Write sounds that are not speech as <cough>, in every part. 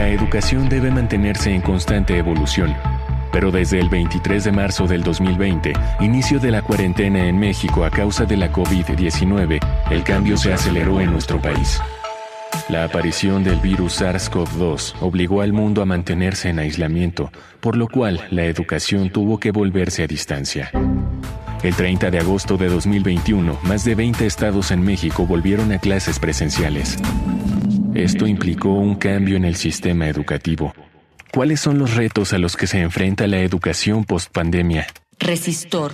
La educación debe mantenerse en constante evolución. Pero desde el 23 de marzo del 2020, inicio de la cuarentena en México a causa de la COVID-19, el cambio se aceleró en nuestro país. La aparición del virus SARS-CoV-2 obligó al mundo a mantenerse en aislamiento, por lo cual la educación tuvo que volverse a distancia. El 30 de agosto de 2021, más de 20 estados en México volvieron a clases presenciales. Esto implicó un cambio en el sistema educativo. ¿Cuáles son los retos a los que se enfrenta la educación post-pandemia? Resistor.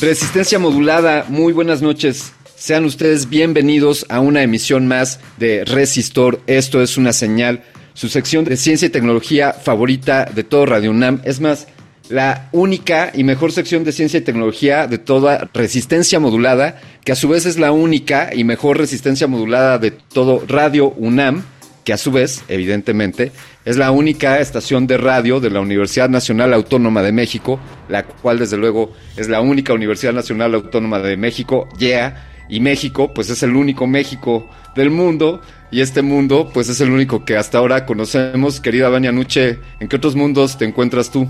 Resistencia modulada, muy buenas noches. Sean ustedes bienvenidos a una emisión más de Resistor. Esto es una señal, su sección de ciencia y tecnología favorita de todo Radio UNAM. Es más, la única y mejor sección de ciencia y tecnología de toda resistencia modulada, que a su vez es la única y mejor resistencia modulada de todo Radio UNAM, que a su vez, evidentemente, es la única estación de radio de la Universidad Nacional Autónoma de México, la cual desde luego es la única Universidad Nacional Autónoma de México, yeah, y México, pues es el único México del mundo, y este mundo, pues es el único que hasta ahora conocemos. Querida Vania Nuche, ¿en qué otros mundos te encuentras tú?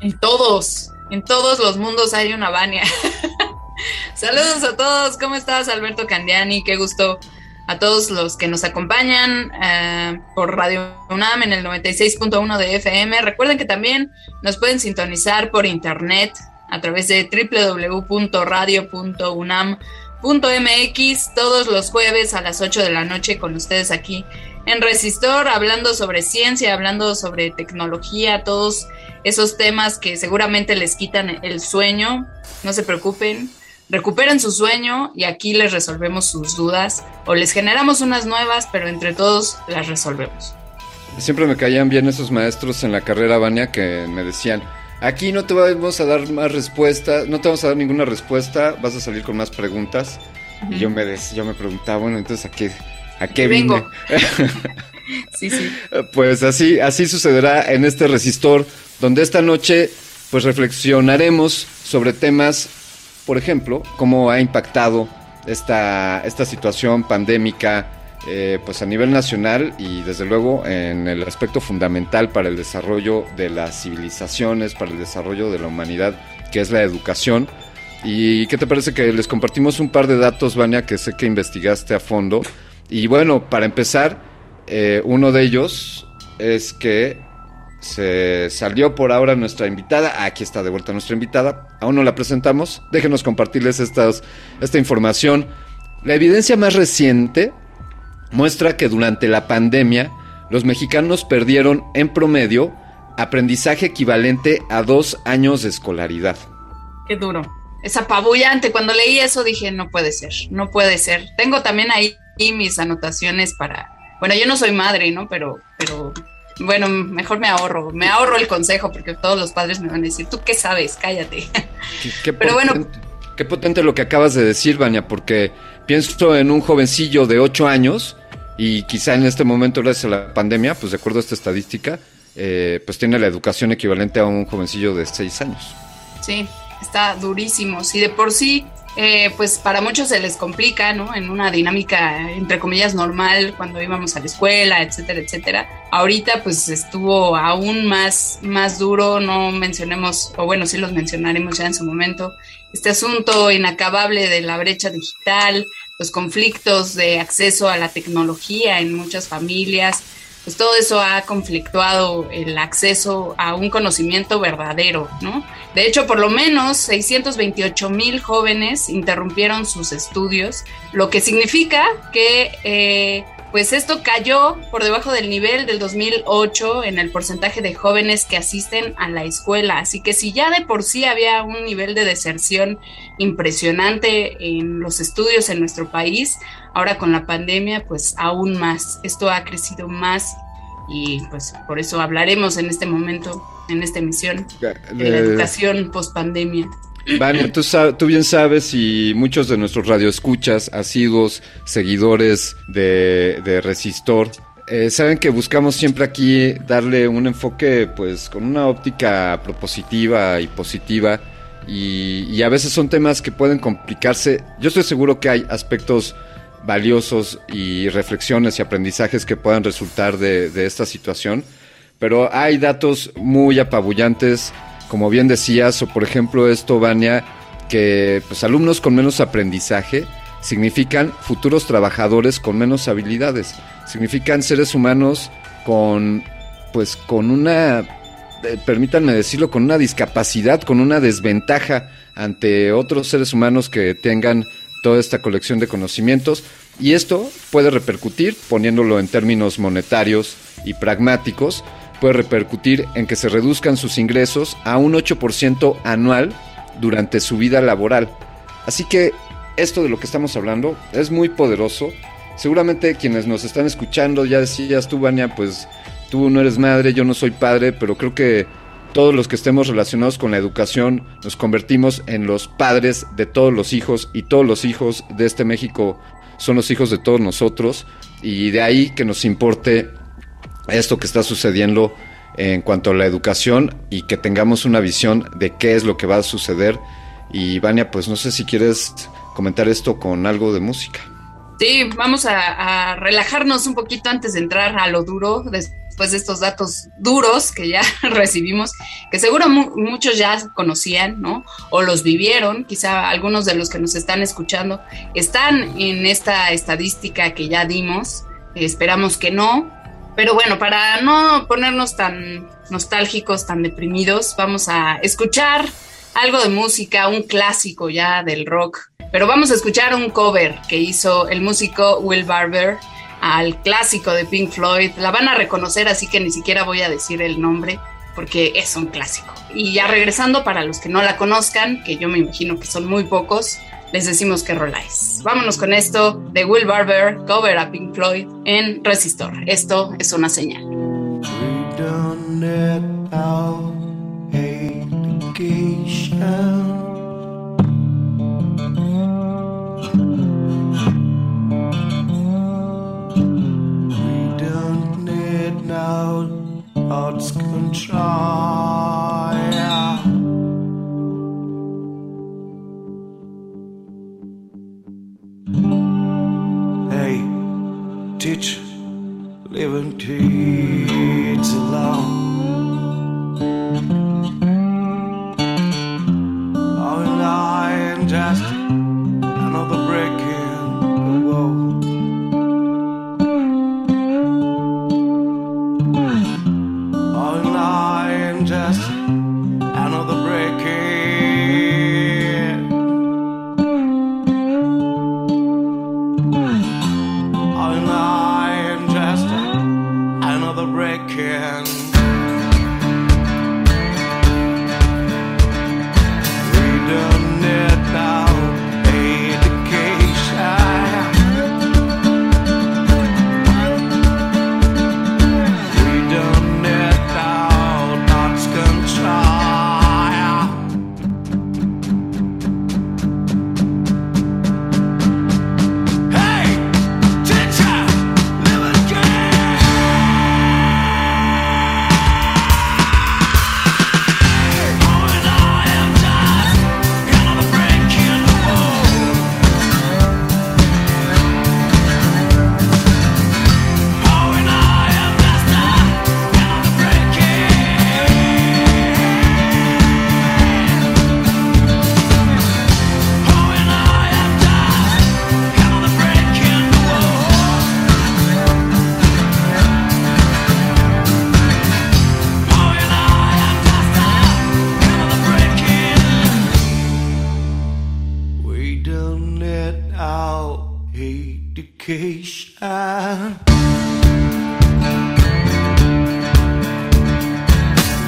En todos, en todos los mundos hay una Vania. <laughs> Saludos a todos, ¿cómo estás Alberto Candiani? Qué gusto a todos los que nos acompañan uh, por Radio UNAM en el 96.1 de FM. Recuerden que también nos pueden sintonizar por internet a través de www.radio.unam.mx todos los jueves a las 8 de la noche con ustedes aquí en Resistor, hablando sobre ciencia, hablando sobre tecnología, todos esos temas que seguramente les quitan el sueño. No se preocupen, recuperen su sueño y aquí les resolvemos sus dudas o les generamos unas nuevas, pero entre todos las resolvemos. Siempre me caían bien esos maestros en la carrera Vania que me decían, aquí no te vamos a dar más respuestas, no te vamos a dar ninguna respuesta, vas a salir con más preguntas. Y yo me, yo me preguntaba, bueno, entonces a qué, a qué vine. <laughs> sí, sí. Pues así, así sucederá en este resistor, donde esta noche pues reflexionaremos sobre temas por ejemplo, cómo ha impactado esta, esta situación pandémica eh, pues a nivel nacional y desde luego en el aspecto fundamental para el desarrollo de las civilizaciones, para el desarrollo de la humanidad, que es la educación. ¿Y qué te parece que les compartimos un par de datos, Vania, que sé que investigaste a fondo? Y bueno, para empezar, eh, uno de ellos es que se salió por ahora nuestra invitada. Aquí está de vuelta nuestra invitada. Aún no la presentamos. Déjenos compartirles estas, esta información. La evidencia más reciente muestra que durante la pandemia los mexicanos perdieron en promedio aprendizaje equivalente a dos años de escolaridad. Qué duro. Es apabullante. Cuando leí eso dije, no puede ser, no puede ser. Tengo también ahí mis anotaciones para... Bueno, yo no soy madre, ¿no? Pero, pero bueno, mejor me ahorro, me ahorro el consejo porque todos los padres me van a decir, ¿tú qué sabes? Cállate. <laughs> Qué, qué Pero potente, bueno. Qué potente lo que acabas de decir, Vania, porque pienso en un jovencillo de 8 años y quizá en este momento, gracias a la pandemia, pues de acuerdo a esta estadística, eh, pues tiene la educación equivalente a un jovencillo de 6 años. Sí, está durísimo. Si de por sí eh, pues para muchos se les complica, ¿no? En una dinámica, entre comillas, normal, cuando íbamos a la escuela, etcétera, etcétera. Ahorita, pues estuvo aún más, más duro, no mencionemos, o bueno, sí los mencionaremos ya en su momento, este asunto inacabable de la brecha digital, los conflictos de acceso a la tecnología en muchas familias, pues todo eso ha conflictuado el acceso a un conocimiento verdadero, ¿no? De hecho, por lo menos 628 mil jóvenes interrumpieron sus estudios, lo que significa que eh, pues esto cayó por debajo del nivel del 2008 en el porcentaje de jóvenes que asisten a la escuela. Así que si ya de por sí había un nivel de deserción impresionante en los estudios en nuestro país, ahora con la pandemia pues aún más. Esto ha crecido más y pues por eso hablaremos en este momento, en esta emisión, de la educación post pandemia. Vale, tú, bien sabes y muchos de nuestros radioescuchas, asiduos, seguidores de, Resistor, eh, saben que buscamos siempre aquí darle un enfoque pues con una óptica propositiva y positiva y, y, a veces son temas que pueden complicarse. Yo estoy seguro que hay aspectos valiosos y reflexiones y aprendizajes que puedan resultar de, de esta situación, pero hay datos muy apabullantes como bien decías, o por ejemplo esto, Vania, que pues, alumnos con menos aprendizaje significan futuros trabajadores con menos habilidades, significan seres humanos con, pues, con una, eh, permítanme decirlo, con una discapacidad, con una desventaja ante otros seres humanos que tengan toda esta colección de conocimientos. Y esto puede repercutir, poniéndolo en términos monetarios y pragmáticos, puede repercutir en que se reduzcan sus ingresos a un 8% anual durante su vida laboral. Así que esto de lo que estamos hablando es muy poderoso. Seguramente quienes nos están escuchando, ya decías tú, Vania, pues tú no eres madre, yo no soy padre, pero creo que todos los que estemos relacionados con la educación nos convertimos en los padres de todos los hijos y todos los hijos de este México son los hijos de todos nosotros y de ahí que nos importe esto que está sucediendo en cuanto a la educación y que tengamos una visión de qué es lo que va a suceder. Y Vania, pues no sé si quieres comentar esto con algo de música. Sí, vamos a, relajarnos un poquito antes de entrar a lo duro, después de estos datos duros que ya <laughs> recibimos, que seguro muchos ya conocían, ¿no? O los vivieron, quizá algunos de los que nos están escuchando están en esta estadística que ya dimos, esperamos que no, pero bueno, para no ponernos tan nostálgicos, tan deprimidos, vamos a escuchar algo de música, un clásico ya del rock. Pero vamos a escuchar un cover que hizo el músico Will Barber al clásico de Pink Floyd. La van a reconocer, así que ni siquiera voy a decir el nombre porque es un clásico. Y ya regresando, para los que no la conozcan, que yo me imagino que son muy pocos, les decimos que roláis. Vámonos con esto de Will Barber, cover a Pink Floyd en Resistor. Esto es una señal. Teach living kids alone. Oh, and I am just another brick another internet out education.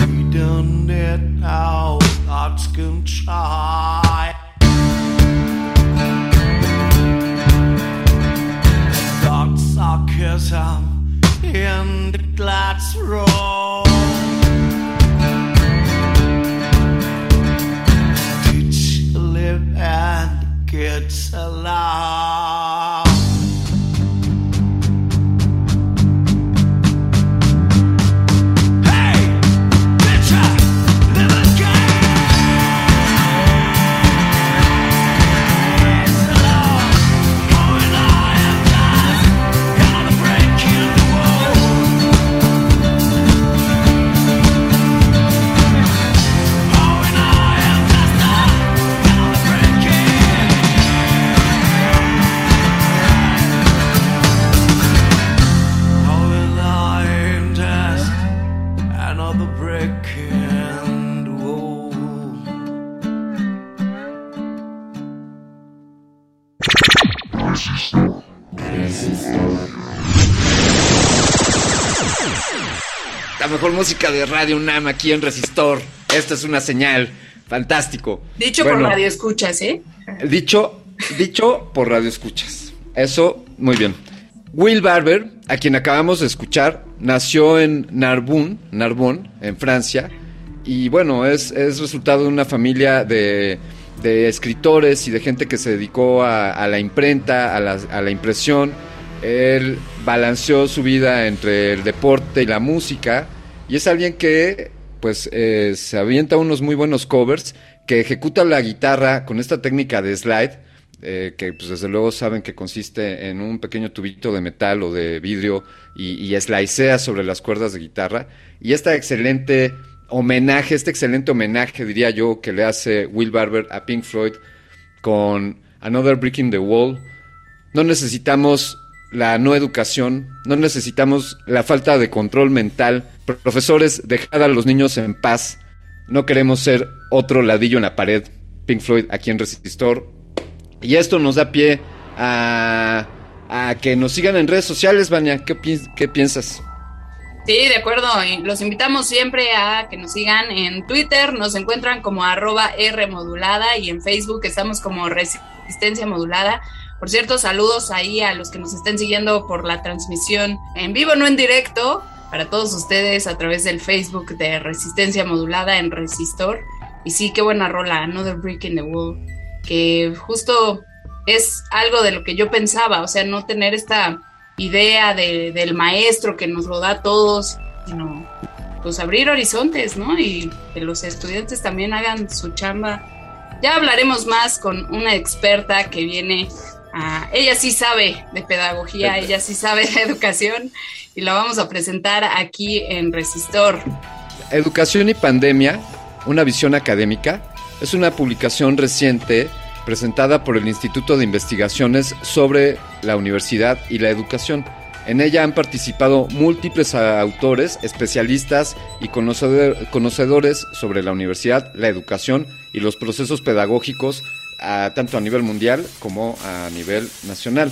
We done it out, thoughts control. Música de Radio UNAM aquí en Resistor. Esta es una señal. Fantástico. Dicho Bueno, por radio escuchas, ¿eh? Dicho, dicho por radio escuchas. Eso, muy bien. Will Barber, a quien acabamos de escuchar, nació en Narbonne, Narbonne, en Francia. Y bueno, es, es resultado de una familia de, de escritores y de gente que se dedicó a, a la imprenta, a la, a la impresión. Él balanceó su vida entre el deporte y la música. Y es alguien que, pues, eh, se avienta unos muy buenos covers, que ejecuta la guitarra con esta técnica de slide, eh, que pues desde luego saben que consiste en un pequeño tubito de metal o de vidrio y, y slicea sobre las cuerdas de guitarra. Y esta excelente homenaje, este excelente homenaje, diría yo, que le hace Will Barber a Pink Floyd con Another Brick in the Wall. No necesitamos la no educación, no necesitamos la falta de control mental. Profesores, dejad a los niños en paz. No queremos ser otro ladillo en la pared. Pink Floyd aquí en Resistor. Y esto nos da pie a, a que nos sigan en redes sociales, Vania. ¿Qué, pi- qué piensas? Sí, de acuerdo. Los invitamos siempre a que nos sigan en Twitter. Nos encuentran como arroba R modulada y en Facebook estamos como Resistencia Modulada. Por cierto, saludos ahí a los que nos estén siguiendo por la transmisión en vivo, no en directo, para todos ustedes a través del Facebook de Resistencia Modulada en Resistor. Y sí, qué buena rola, Another Brick in the Wall, que justo es algo de lo que yo pensaba, o sea, no tener esta idea de- del maestro que nos lo da a todos, sino pues abrir horizontes, ¿no? Y que los estudiantes también hagan su chamba. Ya hablaremos más con una experta que viene Ella sí sabe de pedagogía, ella sí sabe de educación y la vamos a presentar aquí en Resistor. Educación y Pandemia, una visión académica, es una publicación reciente presentada por el Instituto de Investigaciones sobre la Universidad y la Educación. En ella han participado múltiples autores, especialistas y conocedor- conocedores sobre la universidad, la educación y los procesos pedagógicos, a- tanto a nivel mundial como a nivel nacional.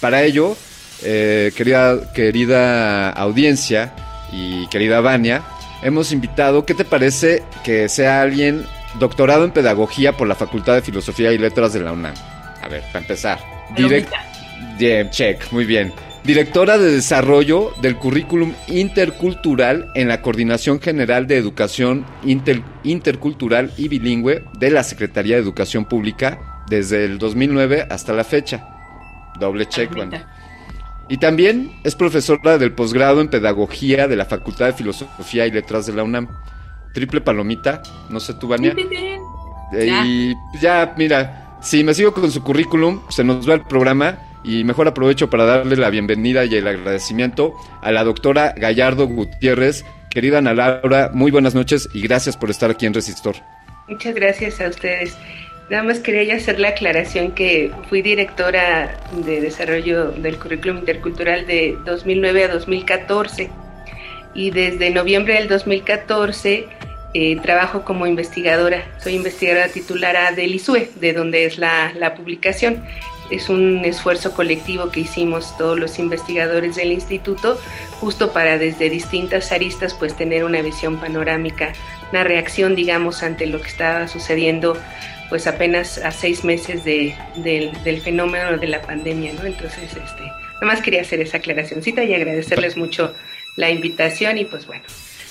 Para ello, eh, querida, querida audiencia y querida Vania, hemos invitado, ¿qué te parece que sea alguien doctorado en pedagogía por la Facultad de Filosofía y Letras de la UNAM? A ver, para empezar. Direct- Bien, check, muy bien. Directora de Desarrollo del Currículum Intercultural en la Coordinación General de Educación Inter- Intercultural y Bilingüe de la Secretaría de Educación Pública desde el 2009 hasta la fecha. Doble check, bueno. Y también es profesora del posgrado en Pedagogía de la Facultad de Filosofía y Letras de la UNAM. Triple palomita, no sé tú, Vania. Eh. Y ya, mira, si me sigo con su currículum, se nos va el programa y mejor aprovecho para darle la bienvenida y el agradecimiento a la doctora Gallardo Gutiérrez. Querida Ana Laura, muy buenas noches y gracias por estar aquí en Resistor. Muchas gracias a ustedes. Nada más quería hacer la aclaración que fui directora de desarrollo del currículum intercultural de 2009 a 2014 y desde noviembre del 2014 eh, trabajo como investigadora. Soy investigadora titular del ISUE, de donde es la, la publicación. Es un esfuerzo colectivo que hicimos todos los investigadores del instituto, justo para desde distintas aristas pues tener una visión panorámica, una reacción digamos ante lo que estaba sucediendo pues apenas a seis meses de, del, fenómeno de la pandemia, ¿no? Entonces, este, nada más quería hacer esa aclaracióncita y agradecerles mucho la invitación y pues bueno,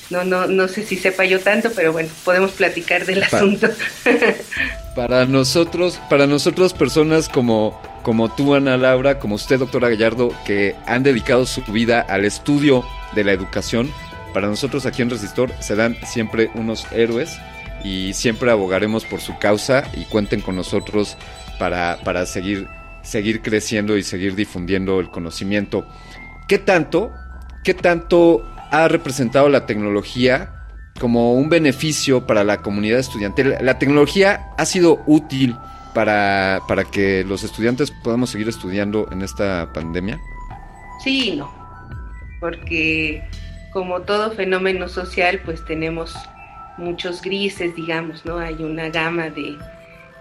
no, no, no sé si sepa yo tanto, pero bueno, podemos platicar del asunto. <laughs> Para nosotros, para nosotros personas como, como tú, Ana Laura, como usted, doctora Gallardo, que han dedicado su vida al estudio de la educación, para nosotros aquí en Resistor se dan siempre unos héroes y siempre abogaremos por su causa y cuenten con nosotros para, para seguir, seguir creciendo y seguir difundiendo el conocimiento. ¿Qué tanto, qué tanto ha representado la tecnología como un beneficio para la comunidad estudiantil. La tecnología ha sido útil para, para que los estudiantes podamos seguir estudiando en esta pandemia. Sí y no, porque como todo fenómeno social, pues tenemos muchos grises, digamos, ¿no? Hay una gama de,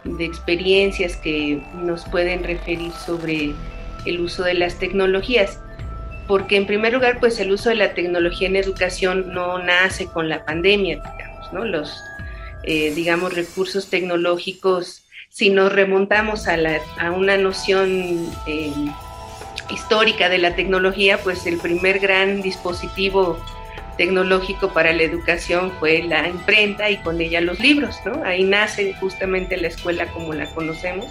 de experiencias que nos pueden referir sobre el uso de las tecnologías porque en primer lugar, pues el uso de la tecnología en educación no nace con la pandemia, digamos, ¿no? Los, eh, digamos, recursos tecnológicos, si nos remontamos a, la, una noción eh, histórica de la tecnología, pues el primer gran dispositivo tecnológico para la educación fue la imprenta y con ella los libros, ¿no? Ahí nace justamente la escuela como la conocemos,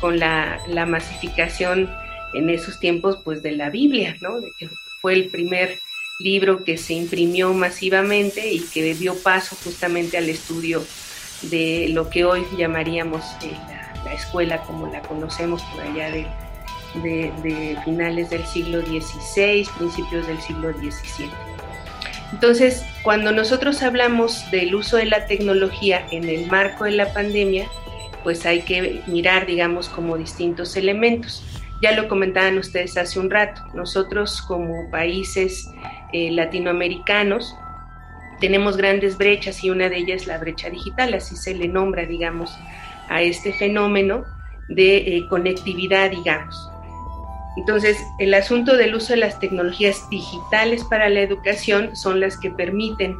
con la, masificación en esos tiempos pues de la Biblia, ¿no? Fue el primer libro que se imprimió masivamente y que dio paso justamente al estudio de lo que hoy llamaríamos eh, la, escuela como la conocemos por allá de, finales del siglo XVI, principios del siglo XVII. Entonces, cuando nosotros hablamos del uso de la tecnología en el marco de la pandemia, pues hay que mirar, digamos, como distintos elementos. Ya lo comentaban ustedes hace un rato, nosotros como países eh, latinoamericanos tenemos grandes brechas y una de ellas es la brecha digital, así se le nombra, digamos, a este fenómeno de eh, conectividad, digamos. Entonces, el asunto del uso de las tecnologías digitales para la educación son las que permiten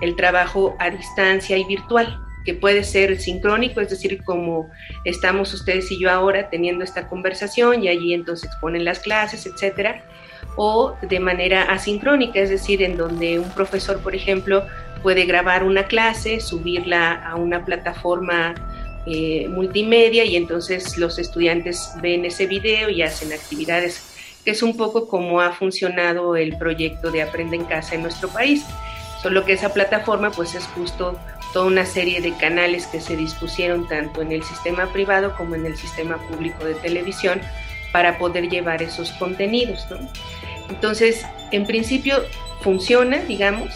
el trabajo a distancia y virtual que puede ser sincrónico, es decir, como estamos ustedes y yo ahora teniendo esta conversación y allí entonces ponen las clases, etcétera, o de manera asincrónica, es decir, en donde un profesor, por ejemplo, puede grabar una clase, subirla a una plataforma eh, multimedia y entonces los estudiantes ven ese video y hacen actividades, que es un poco como ha funcionado el proyecto de Aprende en Casa en nuestro país, solo que esa plataforma pues es justo toda una serie de canales que se dispusieron tanto en el sistema privado como en el sistema público de televisión para poder llevar esos contenidos. Entonces, en principio funciona, digamos,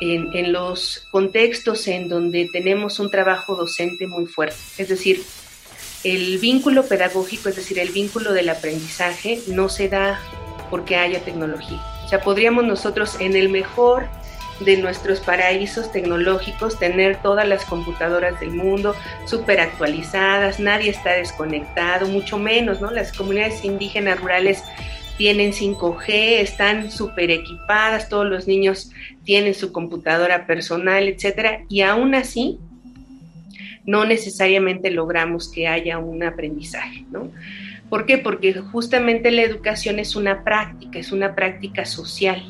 en, los contextos en donde tenemos un trabajo docente muy fuerte. Es decir, el vínculo pedagógico, es decir, el vínculo del aprendizaje, no se da porque haya tecnología. O sea, podríamos nosotros en el mejor de nuestros paraísos tecnológicos, tener todas las computadoras del mundo súper actualizadas, nadie está desconectado, mucho menos, ¿no? Las comunidades indígenas rurales tienen 5G, están súper equipadas, todos los niños tienen su computadora personal, etcétera, y aún así no necesariamente logramos que haya un aprendizaje, ¿no? ¿Por qué? Porque justamente la educación es una práctica, es una práctica social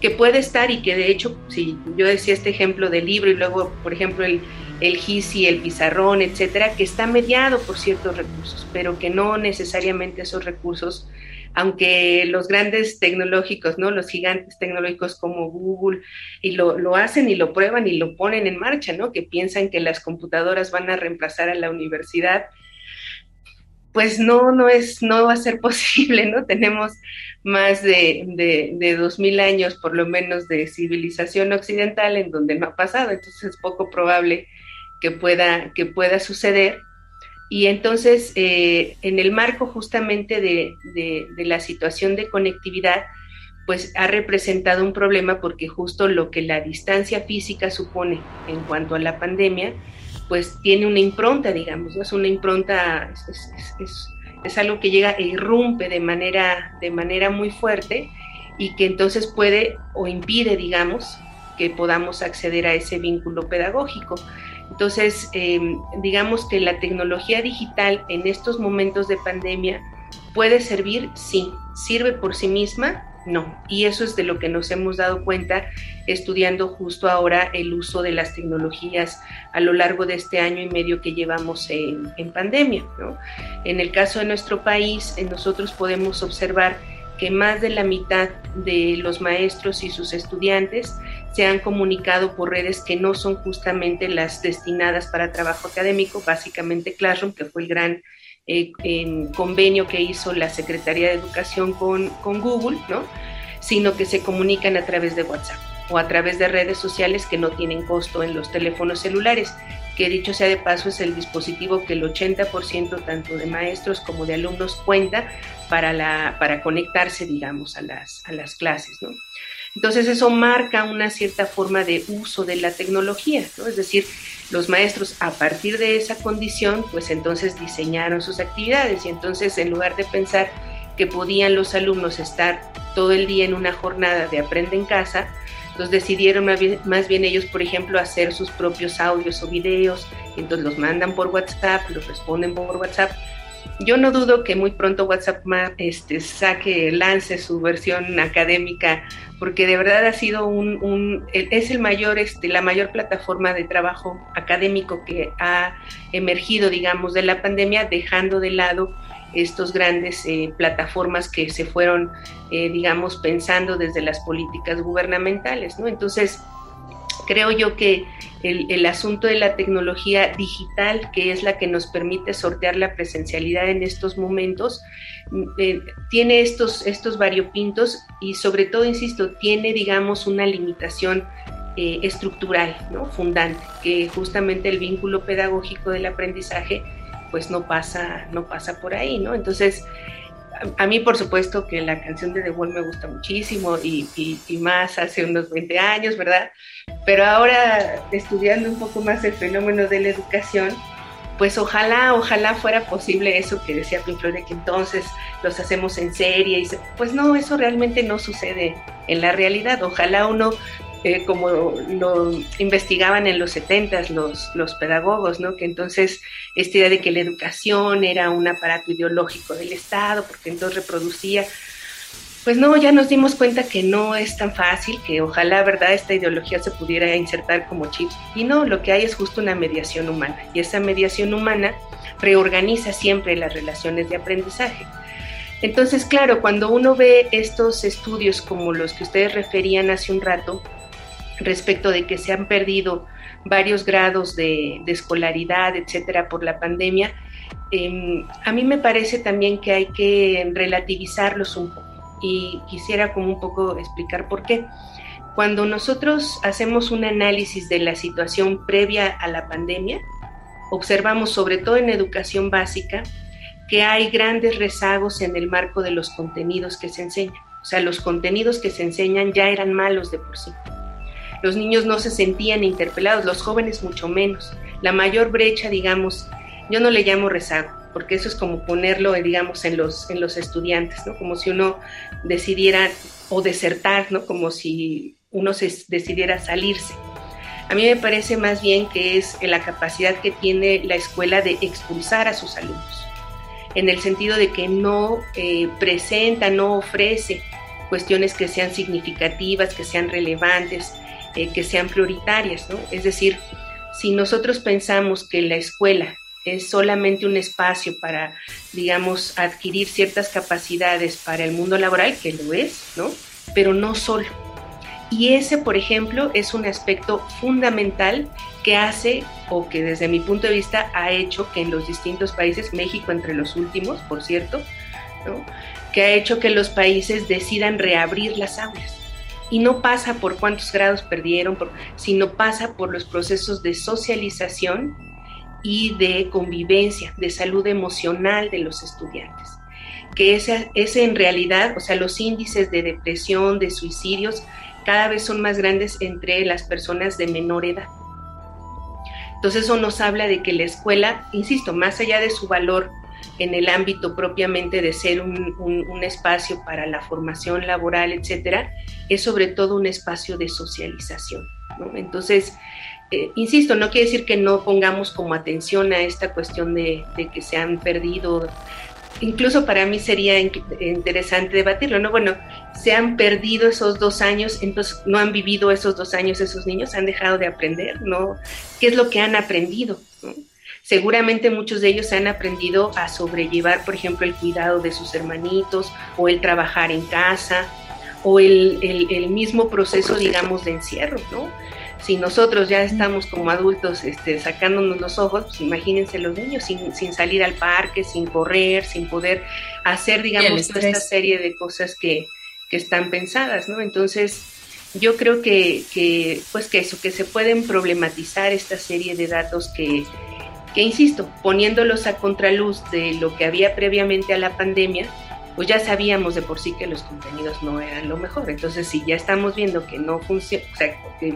que puede estar y que de hecho, si yo decía este ejemplo del libro y luego, por ejemplo, el, el GISI, el pizarrón, etcétera, que está mediado por ciertos recursos, pero que no necesariamente esos recursos, aunque los grandes tecnológicos, ¿no? Los gigantes tecnológicos como Google, y lo, lo hacen y lo prueban y lo ponen en marcha, ¿no? Que piensan que las computadoras van a reemplazar a la universidad pues no, no es, no va a ser <laughs> posible, ¿no? Tenemos más de, de, dos mil años, por lo menos, de civilización occidental en donde no ha pasado, entonces es poco probable que pueda, que pueda suceder. Y entonces, eh, en el marco justamente de, la situación de conectividad, pues ha representado un problema porque justo lo que la distancia física supone en cuanto a la pandemia, pues tiene una impronta, digamos, es una impronta, es, Es algo que llega e irrumpe de manera, de manera muy fuerte y que entonces puede o impide, digamos, que podamos acceder a ese vínculo pedagógico. Entonces, eh, digamos que la tecnología digital en estos momentos de pandemia puede servir, sí, sirve por sí misma, no. Y eso es de lo que nos hemos dado cuenta estudiando justo ahora el uso de las tecnologías a lo largo de este año y medio que llevamos en, pandemia. En el caso de nuestro país, nosotros podemos observar que más de la mitad de los maestros y sus estudiantes se han comunicado por redes que no son justamente las destinadas para trabajo académico, básicamente Classroom, que fue el gran eh, convenio que hizo la Secretaría de Educación con, con Google, ¿no? sino que se comunican a través de WhatsApp o a través de redes sociales que no tienen costo en los teléfonos celulares, que dicho sea de paso es el dispositivo que el 80% tanto de maestros como de alumnos cuenta para, la, para conectarse, digamos, a las, a las clases, ¿no? Entonces eso marca una cierta forma de uso de la tecnología, ¿no? Es decir, los maestros a partir de esa condición, pues entonces diseñaron sus actividades y entonces en lugar de pensar que podían los alumnos estar todo el día en una jornada de aprende en casa, entonces decidieron más bien, ellos, por ejemplo, hacer sus propios audios o videos, entonces los mandan por WhatsApp, los responden por WhatsApp. Yo no dudo que muy pronto WhatsApp este, saque, lance su versión académica, porque de verdad ha sido un, es el mayor, este, la mayor plataforma de trabajo académico que ha emergido, digamos, de la pandemia, dejando de lado estos grandes eh, plataformas que se fueron, eh, digamos, pensando desde las políticas gubernamentales, ¿no? Entonces, creo yo que el, asunto de la tecnología digital, que es la que nos permite sortear la presencialidad en estos momentos, mm, eh, tiene estos, estos variopintos y sobre todo, insisto, tiene, digamos, una limitación estructural, ¿no? fundante, que justamente el vínculo pedagógico del aprendizaje pues no pasa, no pasa por ahí, ¿no? Entonces, a, mí por supuesto que la canción de The Wall me gusta muchísimo y, más hace unos 20 años, ¿verdad? Pero ahora estudiando un poco más el fenómeno de la educación, pues ojalá, ojalá fuera posible eso que decía Pink Floyd, que entonces los hacemos en serie. Y pues no, eso realmente no sucede en la realidad. Ojalá uno eh, como lo investigaban en los 70 los, los pedagogos, ¿no? que entonces esta idea de que la educación era un aparato ideológico del Estado, porque entonces reproducía, pues no, ya nos dimos cuenta que no es tan fácil, que ojalá, ¿verdad?, esta ideología se pudiera insertar como chip. Y no, lo que hay es justo una mediación humana, y esa mediación humana reorganiza siempre las relaciones de aprendizaje. Entonces, claro, cuando uno ve estos estudios como los que ustedes referían hace un rato, respecto de que se han perdido varios grados de, escolaridad, etcétera, por la pandemia, em, a mí me parece también que hay que relativizarlos un poco y quisiera como un poco explicar por qué. Cuando nosotros hacemos un análisis de la situación previa a la pandemia, observamos sobre todo en educación básica que hay grandes rezagos en el marco de los contenidos que se enseñan. O sea, los contenidos que se enseñan ya eran malos de por sí los niños no se sentían interpelados, los jóvenes mucho menos. La mayor brecha, digamos, yo no le llamo rezago, porque eso es como ponerlo, digamos, en los, en los estudiantes, ¿no? Como si uno decidiera o desertar, ¿no? Como si uno se decidiera salirse. A mí me parece más bien que es la capacidad que tiene la escuela de expulsar a sus alumnos, en el sentido de que no eh, presenta, no ofrece cuestiones que sean significativas, que sean relevantes, eh, que sean prioritarias, ¿no? Es decir, si nosotros pensamos que la escuela es solamente un espacio para, digamos, adquirir ciertas capacidades para el mundo laboral, que lo es, ¿no? Pero no solo. Y ese, por ejemplo, es un aspecto fundamental que hace, o que desde mi punto de vista ha hecho que en los distintos países, México entre los últimos, por cierto, ¿no? que ha hecho que los países decidan reabrir las aulas y no pasa por cuántos grados perdieron, sino pasa por los procesos de socialización y de convivencia, de salud emocional de los estudiantes. Que ese, ese en realidad, o sea, los índices de depresión, de suicidios, cada vez son más grandes entre las personas de menor edad. Entonces eso nos habla de que la escuela, insisto, más allá de su valor en el ámbito propiamente de ser un, espacio para la formación laboral, etcétera, es sobre todo un espacio de socialización. Entonces, eh, insisto, no quiere decir que no pongamos como atención a esta cuestión de, de que se han perdido incluso para mí sería interesante debatirlo, ¿no? Bueno, se han perdido esos dos años, entonces no han vivido esos dos años esos niños, han dejado de aprender, ¿no? ¿Qué es lo que han aprendido? Seguramente muchos de ellos han aprendido a sobrellevar, por ejemplo, el cuidado de sus hermanitos o el trabajar en casa o el, el mismo proceso, digamos, de encierro, ¿no? Si nosotros ya estamos como adultos este, sacándonos los ojos, pues imagínense los niños sin, sin, salir al parque, sin correr, sin poder hacer, digamos, toda esta serie de cosas que, que, están pensadas, ¿no? Entonces, yo creo que, que, pues que eso, que se pueden problematizar esta serie de datos que, que, insisto, poniéndolos a contraluz de lo que había previamente a la pandemia, pues ya sabíamos de por sí que los contenidos no eran lo mejor. Entonces, si ya estamos viendo que no funciona, o sea, que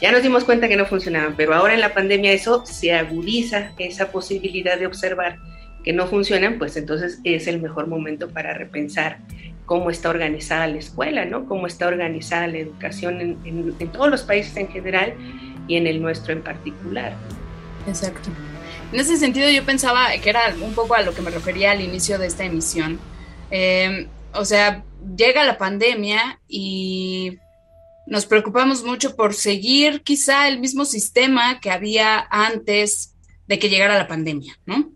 ya nos dimos cuenta que no funcionaban, pero ahora en la pandemia eso se agudiza, esa posibilidad de observar que no funcionan, pues entonces es el mejor momento para repensar cómo está organizada la escuela, ¿no? Cómo está organizada la educación en, en todos los países en general y en el nuestro en particular. Exacto. En ese sentido yo pensaba que era un poco a lo que me refería al inicio de esta emisión. Eh, o sea, llega la pandemia y nos preocupamos mucho por seguir quizá el mismo sistema que había antes de que llegara la pandemia, ¿no?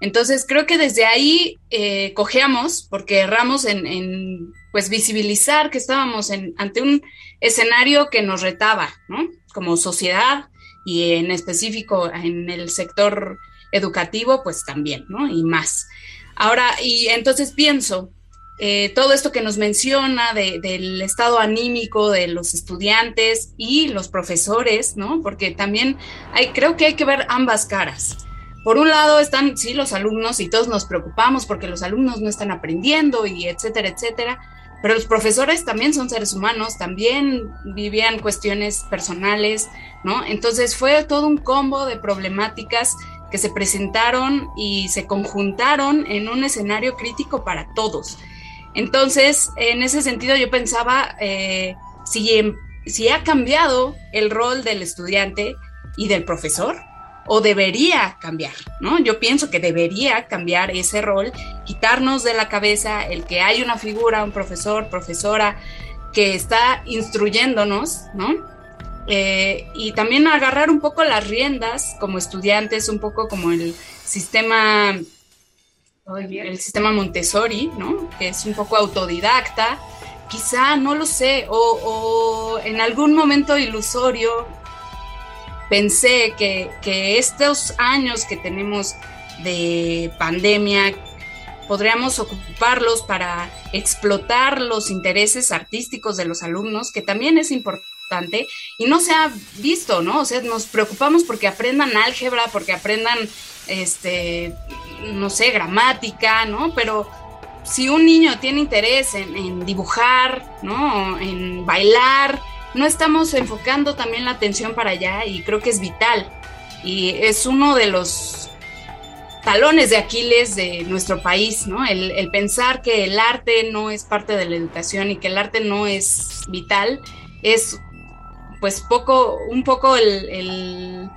Entonces creo que desde ahí eh, cojeamos porque erramos en, pues visibilizar que estábamos en, ante un escenario que nos retaba, ¿no? Como sociedad y en específico en el sector educativo, pues también, ¿no? Y más. Ahora, y entonces pienso, eh, todo esto que nos menciona del estado anímico de los estudiantes y los profesores, ¿no? Porque también hay, creo que hay que ver ambas caras. Por un lado están, sí, los alumnos y todos nos preocupamos porque los alumnos no están aprendiendo y etcétera, etcétera. Pero los profesores también son seres humanos, también vivían cuestiones personales, ¿no? Entonces fue todo un combo de problemáticas que se presentaron y se conjuntaron en un escenario crítico para todos. Entonces, en ese sentido yo pensaba eh, si, si ha cambiado el rol del estudiante y del profesor o debería cambiar, ¿no? Yo pienso que debería cambiar ese rol, quitarnos de la cabeza el que hay una figura, un profesor, profesora que está instruyéndonos, ¿no? Eh, y también agarrar un poco las riendas como estudiantes, un poco como el sistema el sistema Montessori, ¿no? Que es un poco autodidacta, quizá, no lo sé, o, en algún momento ilusorio pensé que, que, estos años que tenemos de pandemia podríamos ocuparlos para explotar los intereses artísticos de los alumnos, que también es importante y no se ha visto, ¿no? O sea, nos preocupamos porque aprendan álgebra, porque aprendan este no sé, gramática, ¿no? Pero si un niño tiene interés en, dibujar, ¿no? En bailar, no estamos enfocando también la atención para allá y creo que es vital. Y es uno de los talones de Aquiles de nuestro país, ¿no? El, pensar que el arte no es parte de la educación y que el arte no es vital es pues poco, un poco el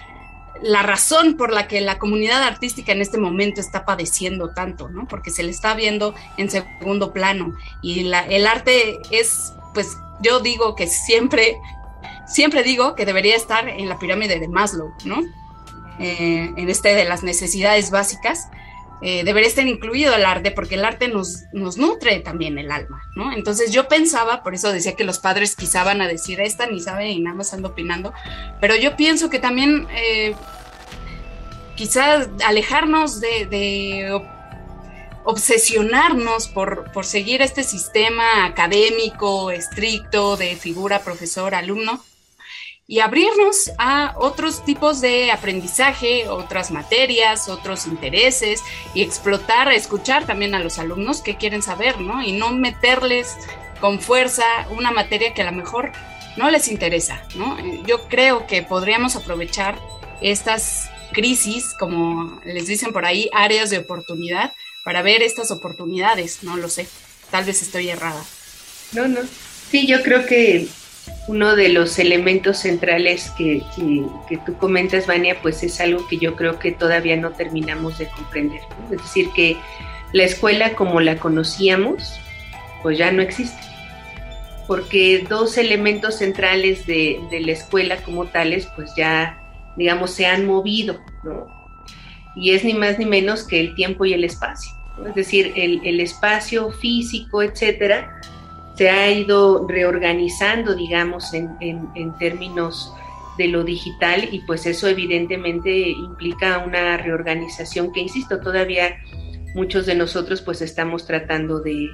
la razón por la que la comunidad artística en este momento está padeciendo tanto, ¿no? Porque se le está viendo en segundo plano y el arte es, pues yo digo que siempre, siempre digo que debería estar en la pirámide de Maslow, ¿no? Eh, en este de las necesidades básicas, eh, debería estar incluido el arte porque el arte nos, nos nutre también el alma, ¿no? Entonces yo pensaba, por eso decía que los padres quizá van a decir, esta ni sabe y nada más ando opinando, pero yo pienso que también eh, quizás alejarnos de, obsesionarnos por, por, seguir este sistema académico estricto de figura profesor-alumno y abrirnos a otros tipos de aprendizaje, otras materias, otros intereses y explotar, escuchar también a los alumnos que quieren saber, ¿no? Y no meterles con fuerza una materia que a lo mejor no les interesa, ¿no? Yo creo que podríamos aprovechar estas crisis, como les dicen por ahí, áreas de oportunidad, para ver estas oportunidades, no lo sé, tal vez estoy errada. No, no. Sí, yo creo que uno de los elementos centrales que, que, tú comentas, Vania, pues es algo que yo creo que todavía no terminamos de comprender. Es decir, que la escuela como la conocíamos, pues ya no existe. Porque dos elementos centrales de, la escuela como tales, pues ya, digamos, se han movido. Y es ni más ni menos que el tiempo y el espacio. Es decir, el, el espacio físico, etcétera, se ha ido reorganizando, digamos, en, en, términos de lo digital y pues eso evidentemente implica una reorganización que, insisto, todavía muchos de nosotros pues estamos tratando de,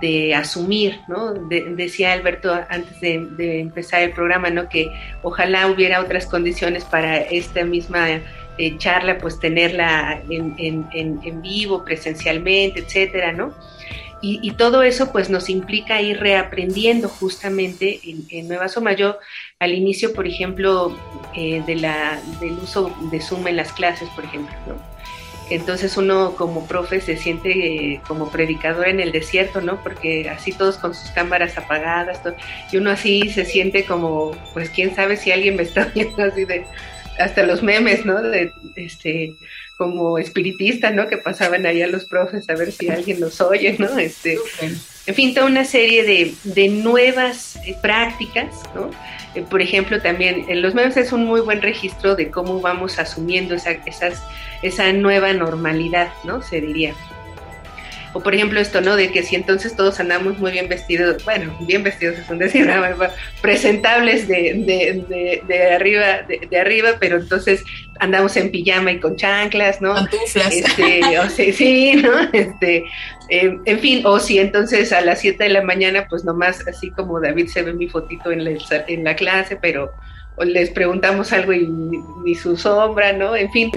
de asumir, ¿no? decía Alberto antes de, empezar el programa, ¿no? Que ojalá hubiera otras condiciones para esta misma eh, charla, pues tenerla en, en, en, vivo, presencialmente, etcétera, ¿no? Y, todo eso pues nos implica ir reaprendiendo justamente en, Nueva Soma. Yo al inicio, por ejemplo, eh, de la, del uso de Zoom en las clases, por ejemplo, ¿no? Entonces uno como profe se siente eh, como predicador en el desierto, ¿no? Porque así todos con sus cámaras apagadas, y uno así se siente como, pues quién sabe si alguien me está <laughs> viendo así de, hasta los memes, ¿no? De, este, como espiritista, ¿no? Que pasaban ahí a los profes a ver si alguien los oye, ¿no? Este, en fin, toda una serie de, de nuevas eh, prácticas, ¿no? Eh, por ejemplo, también en los memes es un muy buen registro de cómo vamos asumiendo esa, esas, esa nueva normalidad, ¿no? Se diría. O por ejemplo esto, ¿no? De que si entonces todos andamos muy bien vestidos, bueno, bien vestidos es un decir, <laughs> presentables de, de, de, arriba, de, arriba, pero entonces andamos en pijama y con chanclas, ¿no? Este, o sea, sí, ¿no? <laughs> Este, eh, en fin, o si entonces a las 7 de la mañana, pues nomás así como David se ve mi fotito en la, en la clase, pero les preguntamos algo y ni su sombra, ¿no? En fin,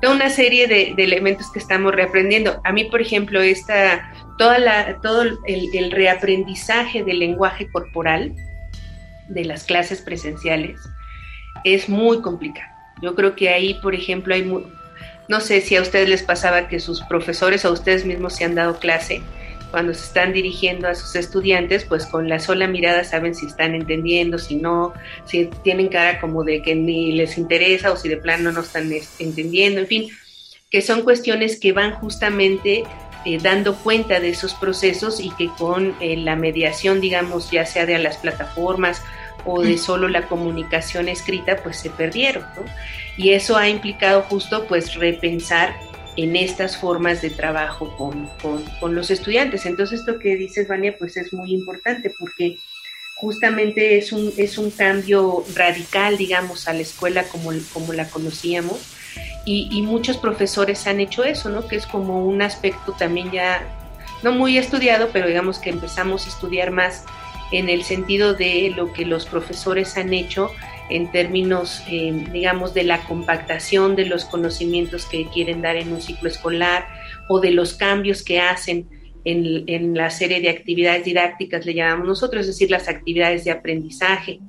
toda una serie de, elementos que estamos reaprendiendo. A mí, por ejemplo, esta, toda la, todo el, reaprendizaje del lenguaje corporal de las clases presenciales es muy complicado. Yo creo que ahí, por ejemplo, hay, no sé si a ustedes les pasaba que sus profesores o a ustedes mismos se han dado clase, cuando se están dirigiendo a sus estudiantes, pues con la sola mirada saben si están entendiendo, si no, si tienen cara como de que ni les interesa o si de plano no están entendiendo, en fin, que son cuestiones que van justamente eh, dando cuenta de esos procesos y que con eh, la mediación, digamos, ya sea de las plataformas o de solo la comunicación escrita, pues se perdieron, ¿no? Y eso ha implicado justo pues repensar en estas formas de trabajo con, los estudiantes. Entonces, esto que dices, Vania, pues es muy importante porque justamente es un, es un cambio radical, digamos, a la escuela como, como la conocíamos. Y, muchos profesores han hecho eso, ¿no? Que es como un aspecto también ya, no muy estudiado, pero digamos que empezamos a estudiar más en el sentido de lo que los profesores han hecho en términos, eh, digamos, de la compactación de los conocimientos que quieren dar en un ciclo escolar o de los cambios que hacen en, la serie de actividades didácticas, le llamamos nosotros, es decir, las actividades de aprendizaje,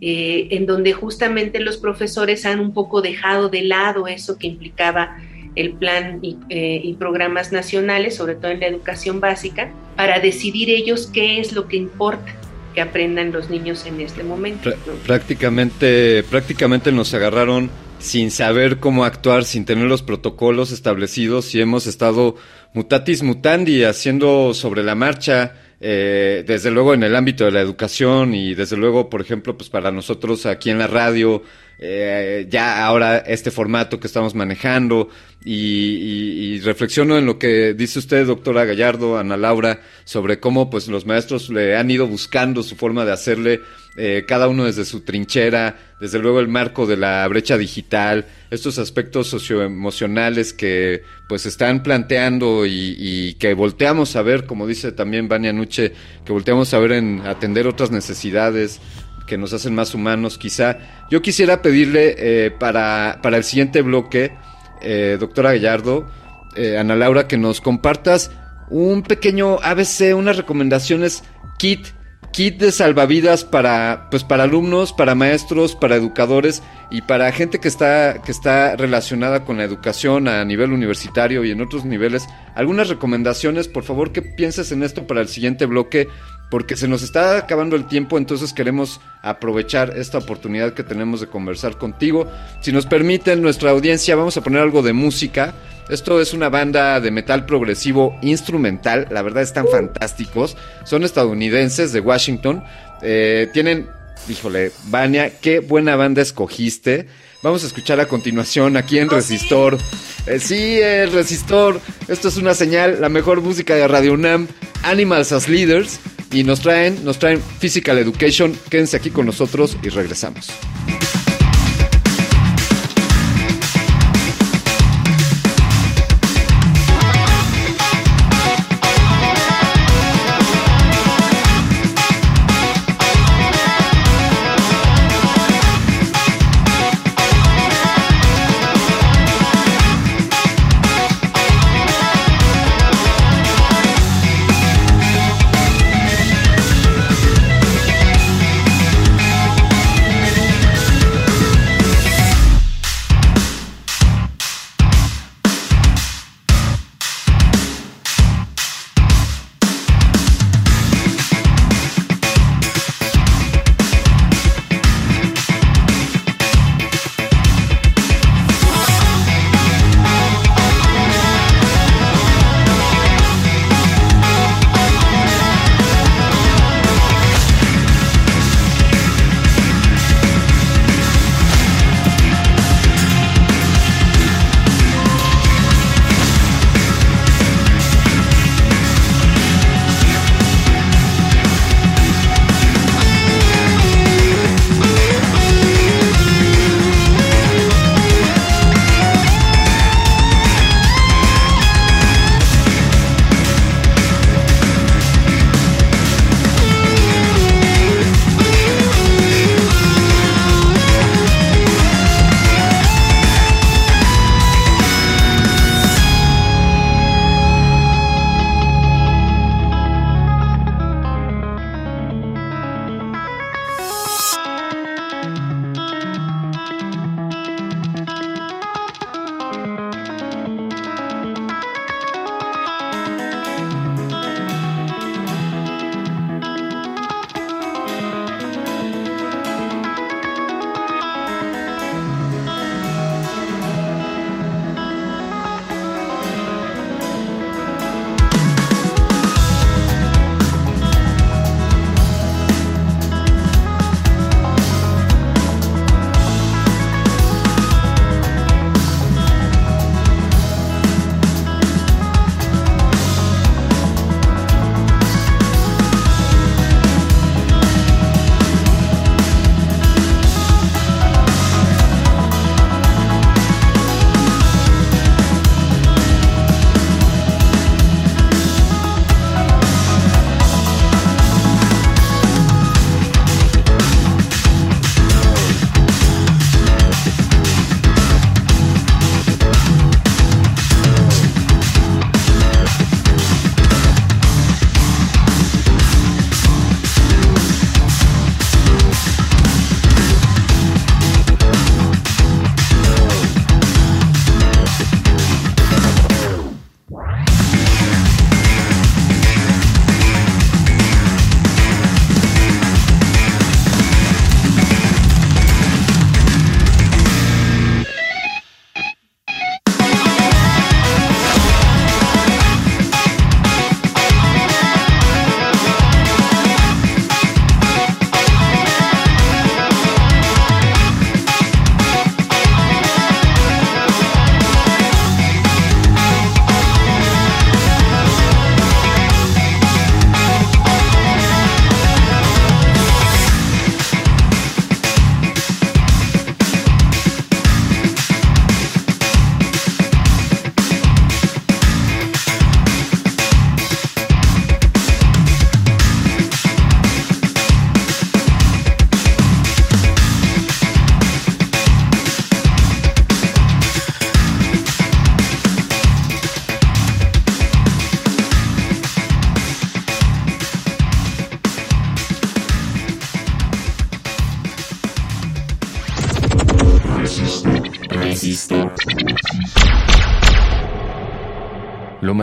eh, en donde justamente los profesores han un poco dejado de lado eso que implicaba el plan y, eh, y, programas nacionales, sobre todo en la educación básica, para decidir ellos qué es lo que importa que aprendan los niños en este momento. Prácticamente, prácticamente nos agarraron sin saber cómo actuar, sin tener los protocolos establecidos y hemos estado mutatis mutandi haciendo sobre la marcha eh, desde luego en el ámbito de la educación y desde luego, por ejemplo, pues para nosotros aquí en la radio, eh, ya ahora este formato que estamos manejando y, reflexiono en lo que dice usted, doctora Gallardo, Ana Laura, sobre cómo pues los maestros le han ido buscando su forma de hacerle eh, cada uno desde su trinchera, desde luego el marco de la brecha digital, estos aspectos socioemocionales que pues están planteando y, que volteamos a ver, como dice también Vania Nuche, que volteamos a ver en atender otras necesidades que nos hacen más humanos quizá. Yo quisiera pedirle eh, para, para el siguiente bloque, eh, doctora Gallardo, Ana Laura, que nos compartas un pequeño ABC, unas recomendaciones kit kit de salvavidas para, pues, para alumnos, para maestros, para educadores y para gente que está, que está relacionada con la educación a nivel universitario y en otros niveles. Algunas recomendaciones, por favor, que pienses en esto para el siguiente bloque porque se nos está acabando el tiempo, entonces queremos aprovechar esta oportunidad que tenemos de conversar contigo. Si nos permiten, nuestra audiencia, vamos a poner algo de música. Esto es una banda de metal progresivo instrumental, la verdad están fantásticos. Son estadounidenses de Washington. Eh, tienen, híjole, Vania, qué buena banda escogiste. Vamos a escuchar a continuación aquí en Resistor. Eh, sí, el Resistor. Esto es una señal, la mejor música de Radio UNAM, Animals as Leaders. Y nos traen, nos traen Physical Education. Quédense aquí con nosotros y regresamos.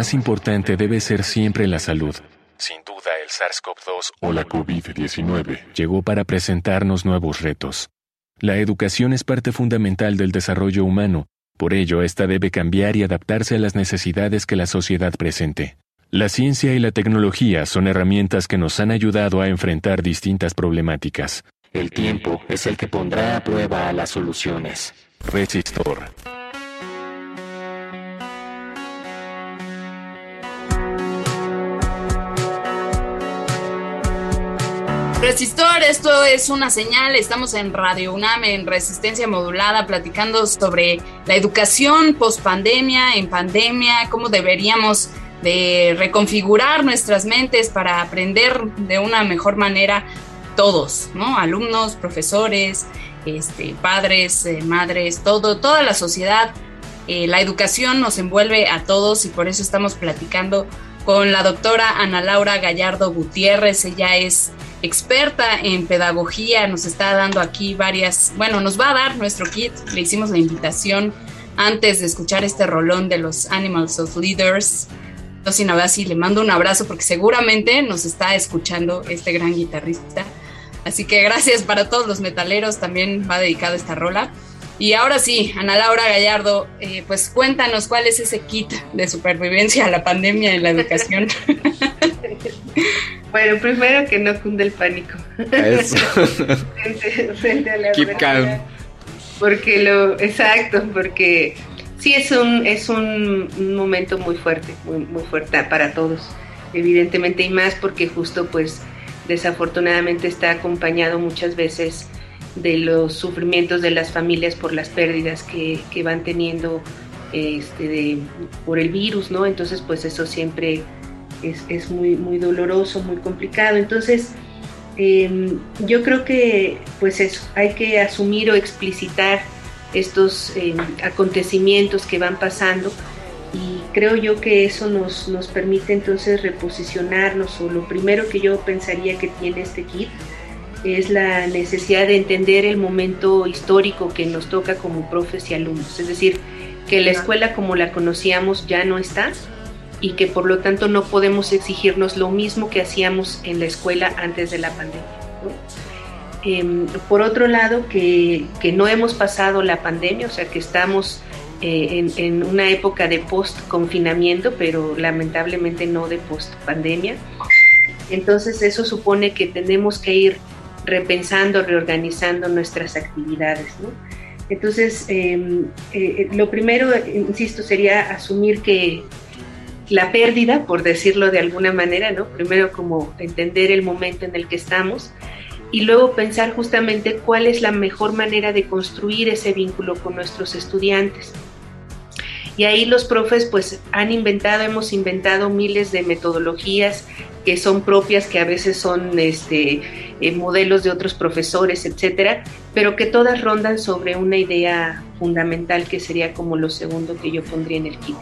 Más importante debe ser siempre la salud. Sin duda, el SARS-CoV-2 o la COVID-19 llegó para presentarnos nuevos retos. La educación es parte fundamental del desarrollo humano, por ello esta debe cambiar y adaptarse a las necesidades que la sociedad presente. La ciencia y la tecnología son herramientas que nos han ayudado a enfrentar distintas problemáticas. El tiempo es el que pondrá a prueba a las soluciones. Resistor. Resistor, esto es una señal, estamos en Radio UNAM en resistencia modulada platicando sobre la educación post pandemia, en pandemia, cómo deberíamos de reconfigurar nuestras mentes para aprender de una mejor manera todos, ¿no? Alumnos, profesores, este, padres, eh, madres, todo, toda la sociedad. Eh, la educación nos envuelve a todos y por eso estamos platicando con la doctora Ana Laura Gallardo Gutiérrez. Ella es experta en pedagogía, nos está dando aquí varias, bueno, nos va a dar nuestro kit, le hicimos la invitación antes de escuchar este rolón de los Animals of Leaders. Entonces, le mando un abrazo porque seguramente nos está escuchando este gran guitarrista. Así que gracias para todos los metaleros, también va dedicado esta rola. Y ahora sí, Ana Laura Gallardo, eh, pues cuéntanos cuál es ese kit de supervivencia a la pandemia en la educación. <laughs> <laughs> bueno, primero que no cunde el pánico. Eso. <laughs> frente, a la Keep calm. Porque lo, exacto, porque sí es un, es un, momento muy fuerte, muy, muy fuerte para todos, evidentemente, y más porque justo pues desafortunadamente está acompañado muchas veces de los sufrimientos de las familias por las pérdidas que, que van teniendo este, por el virus, ¿no? Entonces, pues eso siempre es, es muy, muy doloroso, muy complicado. Entonces, em, yo creo que, pues eso, hay que asumir o explicitar estos em, acontecimientos que van pasando y creo yo que eso nos, nos permite entonces reposicionarnos o lo primero que yo pensaría que tiene este kit es la necesidad de entender el momento histórico que nos toca como profes y alumnos, es decir, que la escuela como la conocíamos ya no está y que por lo tanto no podemos exigirnos lo mismo que hacíamos en la escuela antes de la pandemia. Em, por otro lado, que, que, no hemos pasado la pandemia, o sea que estamos eh, en, en, una época de post-confinamiento, pero lamentablemente no de post-pandemia. Entonces eso supone que tenemos que ir repensando, reorganizando nuestras actividades. ¿no? Entonces, em, eh, lo primero, insisto, sería asumir que la pérdida, por decirlo de alguna manera, ¿no? Primero como entender el momento en el que estamos y luego pensar justamente cuál es la mejor manera de construir ese vínculo con nuestros estudiantes. Y ahí los profes pues han inventado, hemos inventado miles de metodologías que son propias, que a veces son este, eh, modelos de otros profesores, etcétera, pero que todas rondan sobre una idea fundamental que sería como lo segundo que yo pondría en el kit,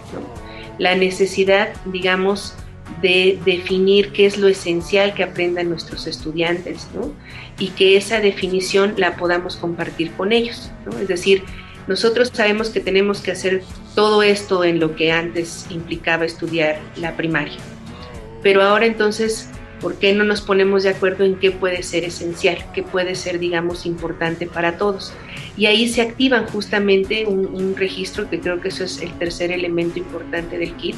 La necesidad, digamos, de definir qué es lo esencial que aprendan nuestros estudiantes, ¿no? Y que esa definición la podamos compartir con ellos, ¿no? Es decir, nosotros sabemos que tenemos que hacer todo esto en lo que antes implicaba estudiar la primaria, pero ahora entonces, ¿por qué no nos ponemos de acuerdo en qué puede ser esencial, qué puede ser, digamos, importante para todos? Y ahí se activan justamente un, registro, que creo que eso es el tercer elemento importante del kit,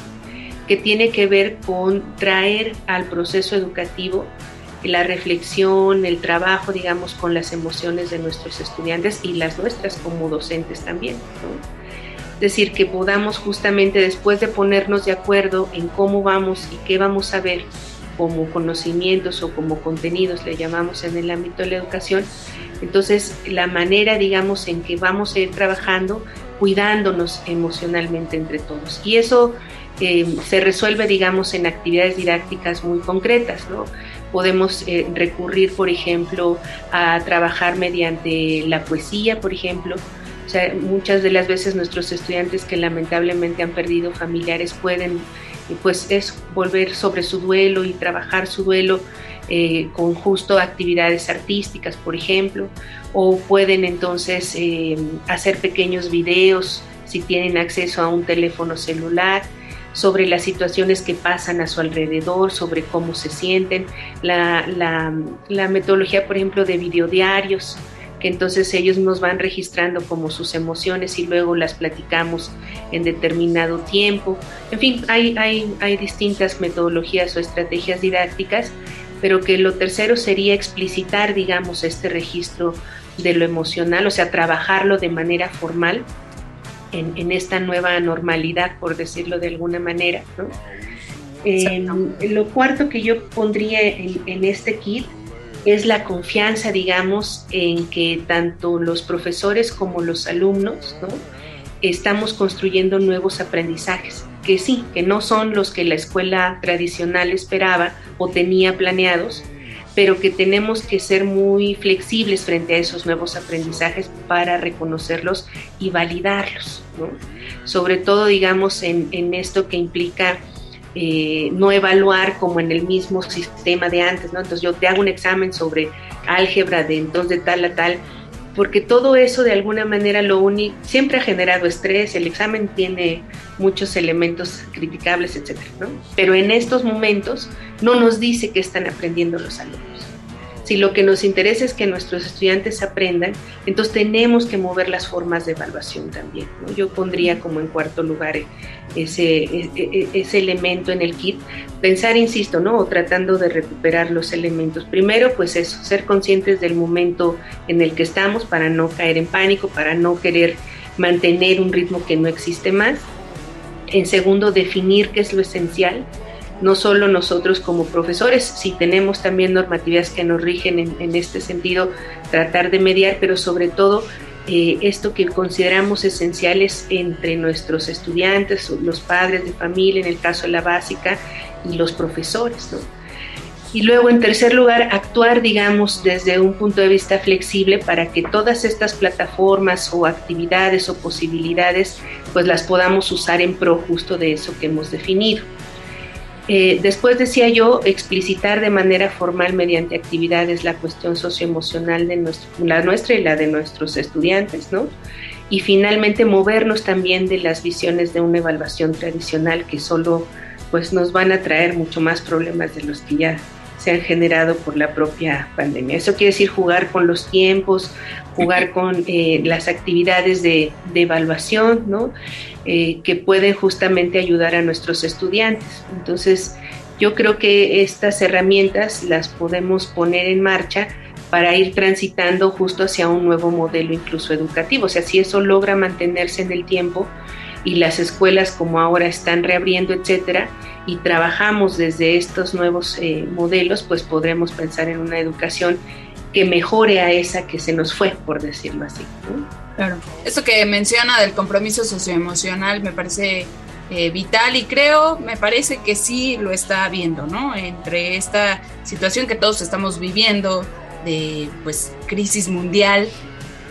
que tiene que ver con traer al proceso educativo la reflexión, el trabajo, digamos, con las emociones de nuestros estudiantes y las nuestras como docentes también. Es decir, que podamos justamente después de ponernos de acuerdo en cómo vamos y qué vamos a ver como conocimientos o como contenidos, le llamamos en el ámbito de la educación, entonces la manera, digamos, en que vamos a ir trabajando, cuidándonos emocionalmente entre todos. Y eso eh, se resuelve, digamos, en actividades didácticas muy concretas, ¿no? Podemos eh, recurrir, por ejemplo, a trabajar mediante la poesía, por ejemplo, o sea, muchas de las veces nuestros estudiantes que lamentablemente han perdido familiares pueden, pues, es volver sobre su duelo y trabajar su duelo eh, con justo actividades artísticas, por ejemplo, o pueden entonces eh, hacer pequeños videos si tienen acceso a un teléfono celular sobre las situaciones que pasan a su alrededor, sobre cómo se sienten, la, la metodología, por ejemplo, de videodiarios, que entonces ellos nos van registrando como sus emociones y luego las platicamos en determinado tiempo. En fin, hay, hay, hay distintas metodologías o estrategias didácticas, pero que lo tercero sería explicitar, digamos, este registro de lo emocional, o sea, trabajarlo de manera formal en, esta nueva normalidad, por decirlo de alguna manera. ¿no? lo cuarto que yo pondría en, en este kit es la confianza, digamos, en que tanto los profesores como los alumnos ¿no? estamos construyendo nuevos aprendizajes, que sí, que no son los que la escuela tradicional esperaba o tenía planeados, pero que tenemos que ser muy flexibles frente a esos nuevos aprendizajes para reconocerlos y validarlos, ¿no? Sobre todo, digamos, en, en esto que implica eh, no evaluar como en el mismo sistema de antes, ¿no? Entonces yo te hago un examen sobre álgebra de entonces de tal a tal, porque todo eso de alguna manera lo único, siempre ha generado estrés, el examen tiene muchos elementos criticables, etcétera, ¿no? Pero en estos momentos no nos dice qué están aprendiendo los alumnos. Si lo que nos interesa es que nuestros estudiantes aprendan, entonces tenemos que mover las formas de evaluación también. Yo pondría como en cuarto lugar ese, e, e, ese, elemento en el kit. Pensar, insisto, ¿no? O tratando de recuperar los elementos. Primero, pues eso, ser conscientes del momento en el que estamos para no caer en pánico, para no querer mantener un ritmo que no existe más. En segundo, definir qué es lo esencial no solo nosotros como profesores, si tenemos también normatividades que nos rigen en, este sentido, tratar de mediar, pero sobre todo eh, esto que consideramos esenciales entre nuestros estudiantes, los padres de familia, en el caso de la básica, y los profesores. Y luego, en tercer lugar, actuar, digamos, desde un punto de vista flexible para que todas estas plataformas o actividades o posibilidades, pues las podamos usar en pro justo de eso que hemos definido. Eh, después decía yo, explicitar de manera formal mediante actividades la cuestión socioemocional de la nuestra y la de nuestros estudiantes, ¿no? Y finalmente movernos también de las visiones de una evaluación tradicional que solo pues nos van a traer mucho más problemas de los que ya se han generado por la propia pandemia. Eso quiere decir jugar con los tiempos, jugar con eh, las actividades de, evaluación, ¿no? Eh, que pueden justamente ayudar a nuestros estudiantes. Entonces, yo creo que estas herramientas las podemos poner en marcha para ir transitando justo hacia un nuevo modelo incluso educativo. O sea, si eso logra mantenerse en el tiempo y las escuelas como ahora están reabriendo, etcétera, y trabajamos desde estos nuevos eh, modelos, pues podremos pensar en una educación que mejore a esa que se nos fue, por decirlo así. Claro. Esto que menciona del compromiso socioemocional me parece eh, vital y creo, me parece que sí lo está viendo, ¿no? Entre esta situación que todos estamos viviendo de pues crisis mundial,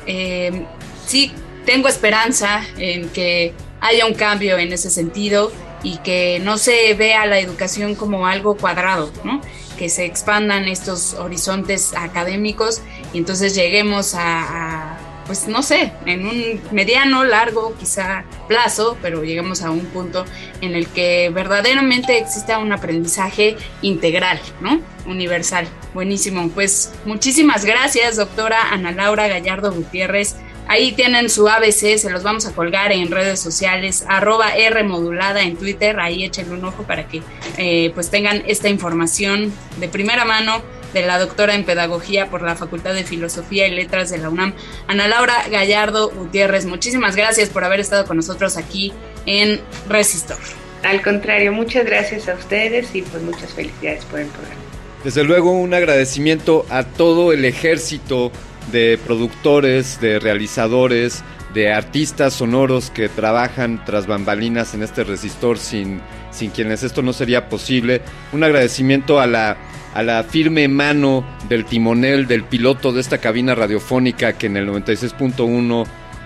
eh, sí tengo esperanza en que haya un cambio en ese sentido y que no se vea la educación como algo cuadrado, ¿no? que se expandan estos horizontes académicos y entonces lleguemos a, pues no sé, en un mediano, largo quizá plazo, pero lleguemos a un punto en el que verdaderamente exista un aprendizaje integral, ¿no? Universal. Buenísimo. Pues muchísimas gracias, doctora Ana Laura Gallardo Gutiérrez Ahí tienen su ABC, se los vamos a colgar en redes sociales, arroba R modulada en Twitter, ahí échenle un ojo para que eh, pues tengan esta información de primera mano de la doctora en Pedagogía por la Facultad de Filosofía y Letras de la UNAM, Ana Laura Gallardo Gutiérrez. Muchísimas gracias por haber estado con nosotros aquí en Resistor. Al contrario, muchas gracias a ustedes y pues muchas felicidades por el programa. Desde luego un agradecimiento a todo el ejército de productores, de realizadores, de artistas sonoros que trabajan tras bambalinas en este resistor sin, sin quienes esto no sería posible. Un agradecimiento a la, a la firme mano del timonel, del piloto de esta cabina radiofónica que en el 96.1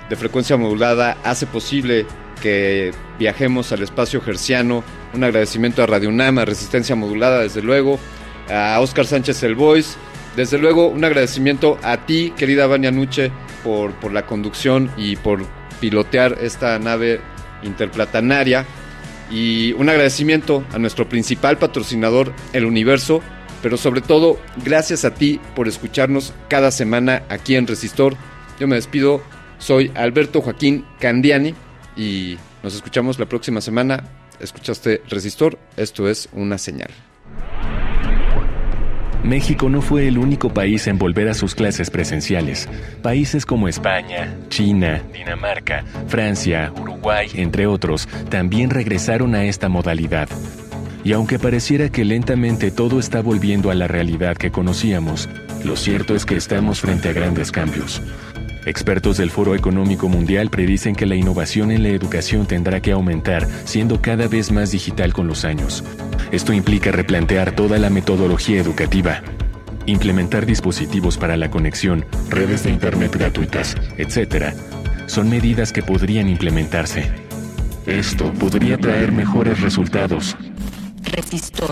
de frecuencia modulada hace posible que viajemos al espacio gerciano. Un agradecimiento a Radio Unama, Resistencia Modulada, desde luego a Oscar Sánchez el Voice. Desde luego, un agradecimiento a ti, querida Vania Nuche, por, por la conducción y por pilotear esta nave interplatanaria. Y un agradecimiento a nuestro principal patrocinador, El Universo, pero sobre todo, gracias a ti por escucharnos cada semana aquí en Resistor. Yo me despido, soy Alberto Joaquín Candiani y nos escuchamos la próxima semana. Escuchaste Resistor, esto es una señal. México no fue el único país en volver a sus clases presenciales. Países como España, China, Dinamarca, Francia, Uruguay, entre otros, también regresaron a esta modalidad. Y aunque pareciera que lentamente todo está volviendo a la realidad que conocíamos, lo cierto es que estamos frente a grandes cambios. Expertos del Foro Económico Mundial predicen que la innovación en la educación tendrá que aumentar, siendo cada vez más digital con los años. Esto implica replantear toda la metodología educativa, implementar dispositivos para la conexión, redes de Internet gratuitas, etc. Son medidas que podrían implementarse. Esto podría traer mejores resultados. Resistor.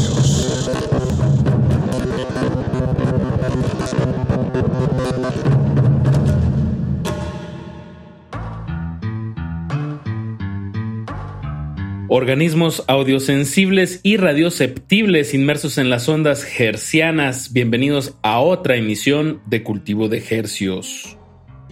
Organismos audiosensibles y radioceptibles inmersos en las ondas hercianas. Bienvenidos a otra emisión de Cultivo de Hercios.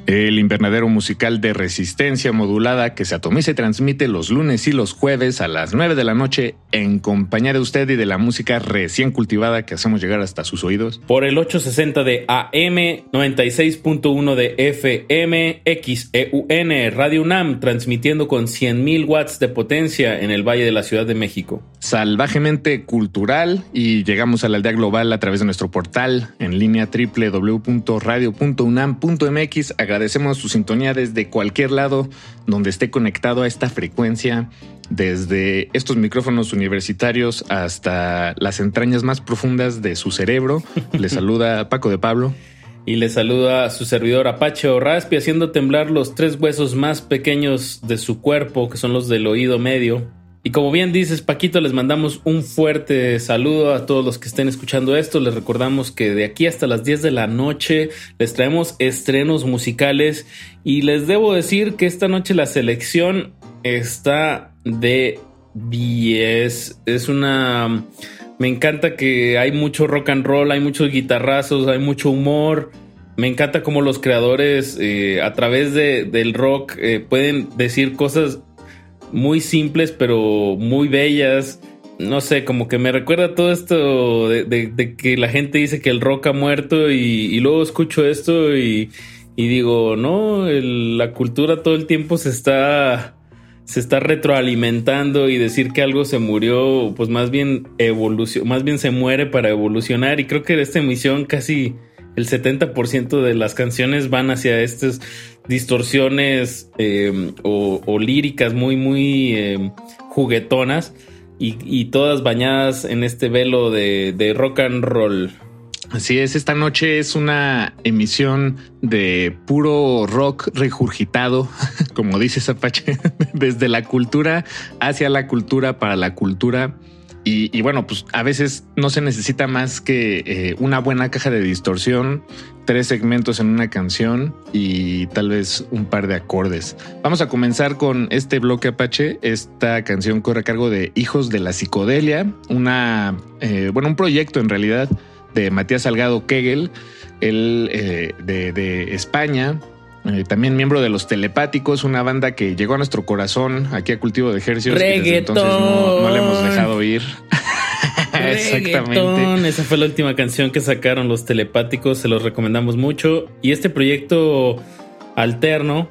El invernadero musical de resistencia modulada que se atomiza y transmite los lunes y los jueves a las 9 de la noche en compañía de usted y de la música recién cultivada que hacemos llegar hasta sus oídos. Por el 860 de AM, 96.1 de FM, XEUN, Radio UNAM, transmitiendo con 100.000 watts de potencia en el Valle de la Ciudad de México. Salvajemente cultural y llegamos a la aldea global a través de nuestro portal en línea www.radio.unam.mx agradecemos su sintonía desde cualquier lado donde esté conectado a esta frecuencia, desde estos micrófonos universitarios hasta las entrañas más profundas de su cerebro. <laughs> Le saluda Paco de Pablo. Y le saluda a su servidor Apache o Raspi haciendo temblar los tres huesos más pequeños de su cuerpo, que son los del oído medio, y como bien dices, Paquito, les mandamos un fuerte saludo a todos los que estén escuchando esto. Les recordamos que de aquí hasta las 10 de la noche les traemos estrenos musicales y les debo decir que esta noche la selección está de 10. Es una... Me encanta que hay mucho rock and roll, hay muchos guitarrazos, hay mucho humor. Me encanta cómo los creadores eh, a través de, del rock eh, pueden decir cosas muy simples pero muy bellas. No sé, como que me recuerda todo esto de, que la gente dice que el rock ha muerto y, luego escucho esto y, digo, no, la cultura todo el tiempo se está, se está retroalimentando y decir que algo se murió, pues más bien evolución, más bien se muere para evolucionar y creo que esta emisión casi el 70% de las canciones van hacia estas distorsiones eh, o, líricas muy, muy eh, juguetonas y, todas bañadas en este velo de, rock and roll. Así es, esta noche es una emisión de puro rock regurgitado, <laughs> como dice Zapache, <laughs> desde la cultura hacia la cultura para la cultura y, bueno, pues a veces no se necesita más que eh, una buena caja de distorsión, tres segmentos en una canción y tal vez un par de acordes. Vamos a comenzar con este bloque Apache. Esta canción corre a cargo de Hijos de la Psicodelia, una, eh, bueno, un proyecto en realidad de Matías Salgado Kegel, él eh, de España, eh, también miembro de los Telepáticos, una banda que llegó a nuestro corazón aquí a Cultivo de Ejercicios. entonces no, le hemos dejado ir. <laughs> Exactamente. Esa fue la última canción que sacaron los Telepáticos, se los recomendamos mucho. Y este proyecto alterno,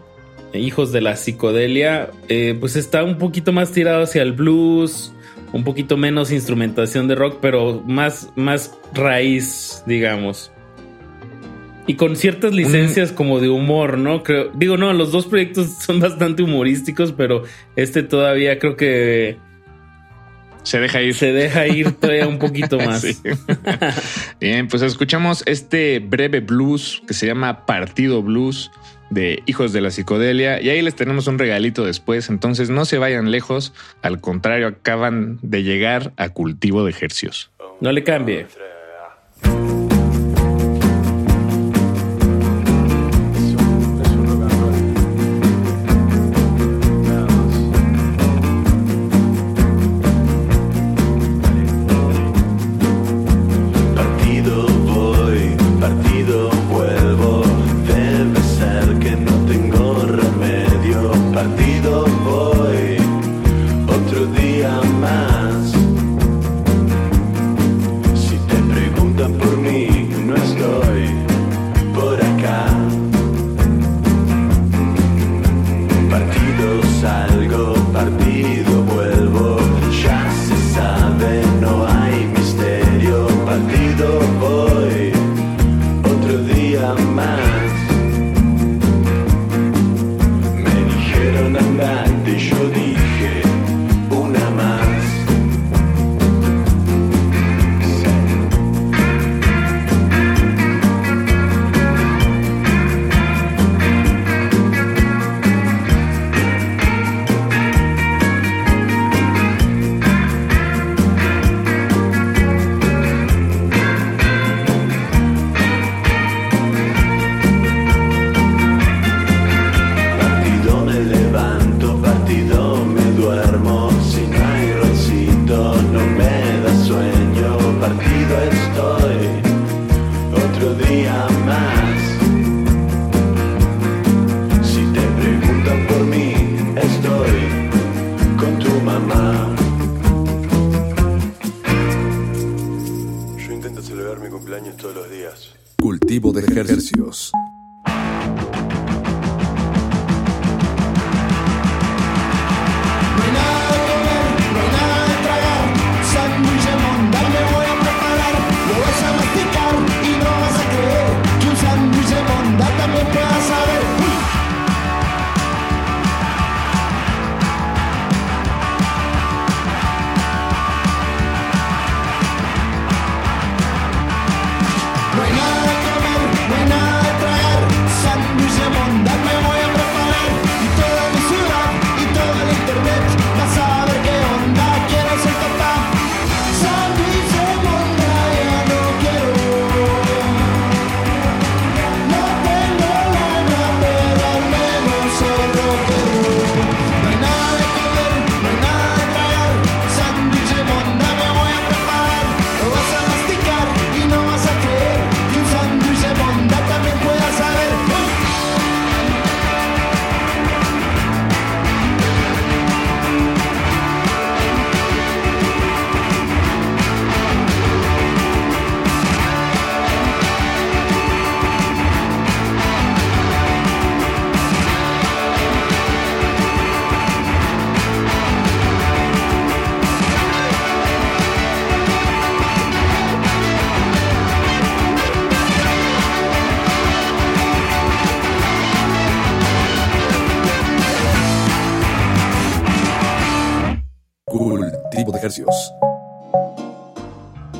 Hijos de la Psicodelia, eh, pues está un poquito más tirado hacia el blues, un poquito menos instrumentación de rock, pero más, más raíz, digamos. Y con ciertas licencias como de humor, ¿no? Creo, digo, no, los dos proyectos <laughs> son bastante humorísticos, pero este todavía creo que se deja ir. Se deja ir todavía un poquito <laughs> más. <laughs> Bien, pues escuchamos este breve blues que se llama Partido Blues de Hijos de la Psicodelia y ahí les tenemos un regalito después, entonces no se vayan lejos, al contrario, acaban de llegar a cultivo de ejercicios. No le cambie.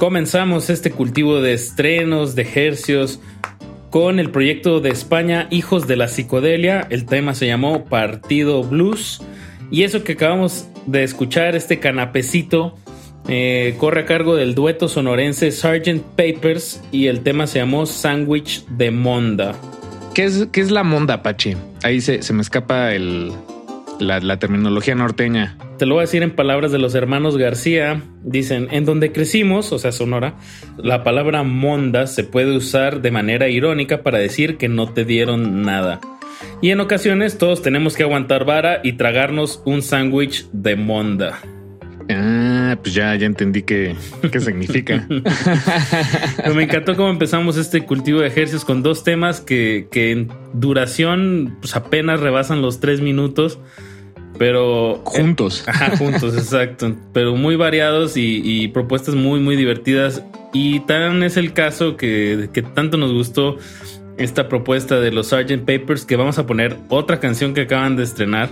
Comenzamos este cultivo de estrenos, de hercios, con el proyecto de España Hijos de la Psicodelia. El tema se llamó Partido Blues. Y eso que acabamos de escuchar, este canapecito, eh, corre a cargo del dueto sonorense Sgt. Papers y el tema se llamó Sandwich de Monda. ¿Qué es, qué es la monda, Pachi? Ahí se, se me escapa el, la, la terminología norteña. Te lo voy a decir en palabras de los hermanos García. Dicen, en donde crecimos, o sea, Sonora, la palabra monda se puede usar de manera irónica para decir que no te dieron nada. Y en ocasiones todos tenemos que aguantar vara y tragarnos un sándwich de monda. Ah, pues ya, ya entendí qué, qué significa. <laughs> Pero me encantó cómo empezamos este cultivo de ejercicios con dos temas que, que en duración pues apenas rebasan los tres minutos. Pero juntos. Ajá, juntos, <laughs> exacto. Pero muy variados y, y, propuestas muy, muy divertidas. Y tan es el caso que, que tanto nos gustó esta propuesta de los Sgt. Papers que vamos a poner otra canción que acaban de estrenar.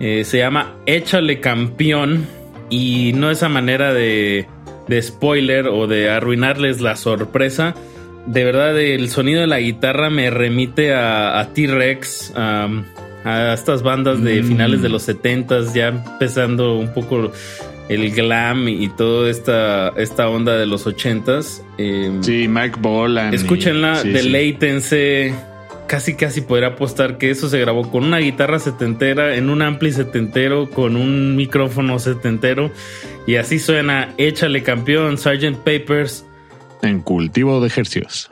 Eh, se llama Échale Campeón. Y no esa manera de, de spoiler o de arruinarles la sorpresa. De verdad, el sonido de la guitarra me remite a, a T-Rex. Um, a estas bandas de mm. finales de los 70s, ya empezando un poco el glam y toda esta, esta onda de los 80s. Eh, sí, Mike Bolan. Escúchenla, sí, deleítense. Sí. Casi, casi podría apostar que eso se grabó con una guitarra setentera, en un ampli setentero, con un micrófono setentero. Y así suena Échale campeón, Sgt. Papers. En cultivo de ejercicios.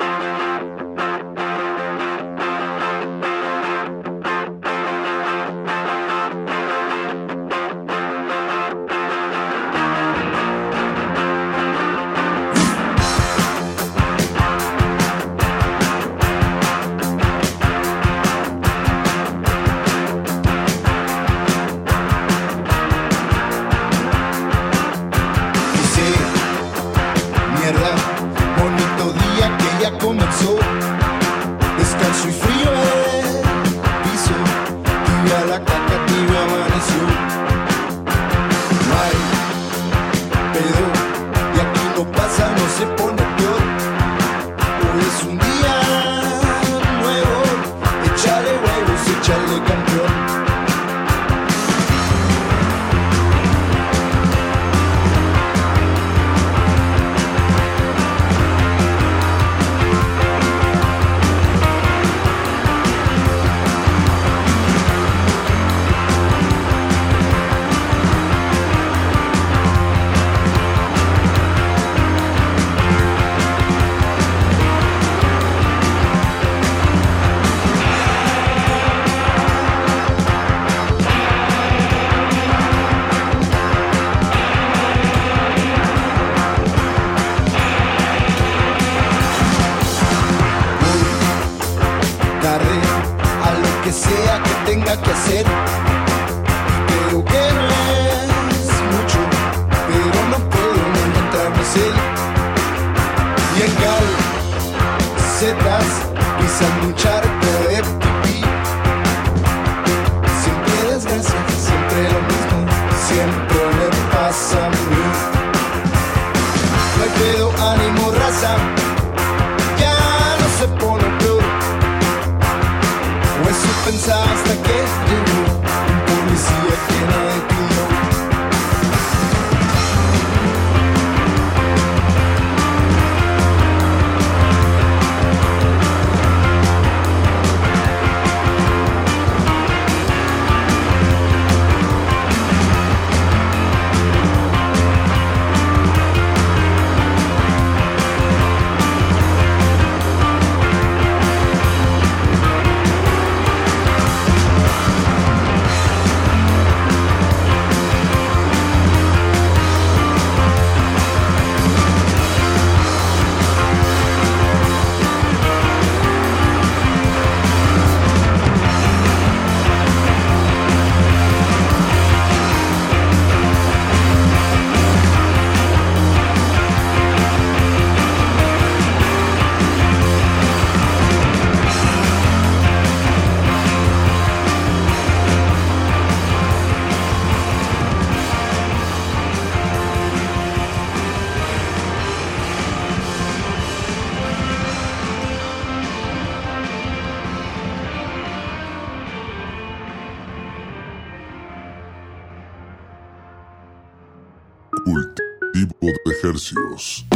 Ejercicios.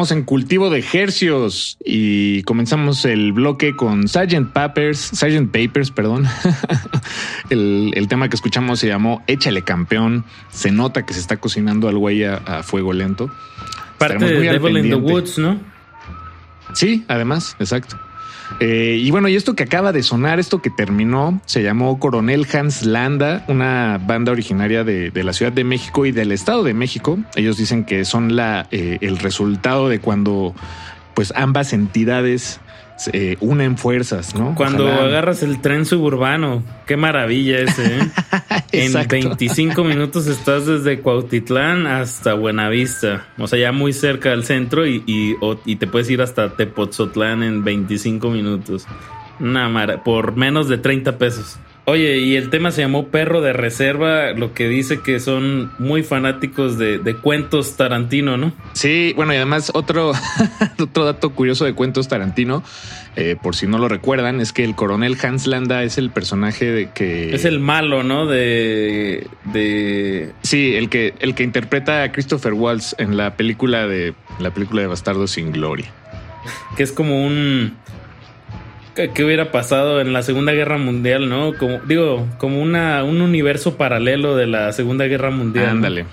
Estamos en cultivo de hercios y comenzamos el bloque con Sgt. Papers, Sgt. Papers, perdón. <laughs> el, el tema que escuchamos se llamó Échale campeón. Se nota que se está cocinando al güey a, a fuego lento. Parte de Devil in the. Woods, ¿no? Sí, además, exacto. Eh, y bueno, y esto que acaba de sonar, esto que terminó, se llamó Coronel Hans Landa, una banda originaria de, de la Ciudad de México y del Estado de México. Ellos dicen que son la, eh, el resultado de cuando pues ambas entidades se eh, unen fuerzas, ¿no? Cuando Ojalá- agarras el tren suburbano. Qué maravilla ese, ¿eh? <laughs> en Exacto. 25 <laughs> minutos estás desde Cuautitlán hasta Buenavista. O sea, ya muy cerca del centro y, y, te puedes ir hasta Tepoztlán en 25 minutos. Mara- por menos de 30 pesos. Oye, y el tema se llamó Perro de Reserva, lo que dice que son muy fanáticos de, de cuentos Tarantino, ¿no? Sí, bueno, y además otro, <laughs> otro dato curioso de cuentos Tarantino, eh, por si no lo recuerdan, es que el coronel Hans Landa es el personaje de que... Es el malo, ¿no? De. de. Sí, el que, el que interpreta a Christopher Waltz en la película de la película de Bastardo sin Gloria. que es como un ¿qué qué hubiera pasado en la Segunda Guerra Mundial, no? Como digo, como una un universo paralelo de la Segunda Guerra Mundial. ¿no? Ándale.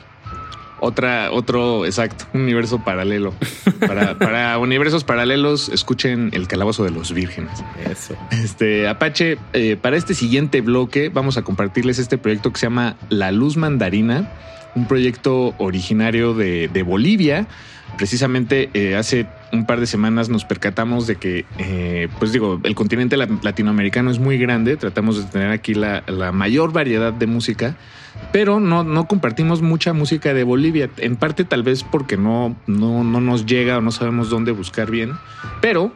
Otra, otro, exacto, un universo paralelo. <laughs> Para, para universos paralelos, escuchen El Calabozo de los Vírgenes. Eso. Este Apache, eh, para este siguiente bloque vamos a compartirles este proyecto que se llama La Luz Mandarina, un proyecto originario de, de Bolivia. Precisamente eh, hace un par de semanas nos percatamos de que, eh, pues digo, el continente la- latinoamericano es muy grande, tratamos de tener aquí la, la mayor variedad de música, pero no, no compartimos mucha música de Bolivia, en parte tal vez porque no, no, no nos llega o no sabemos dónde buscar bien, pero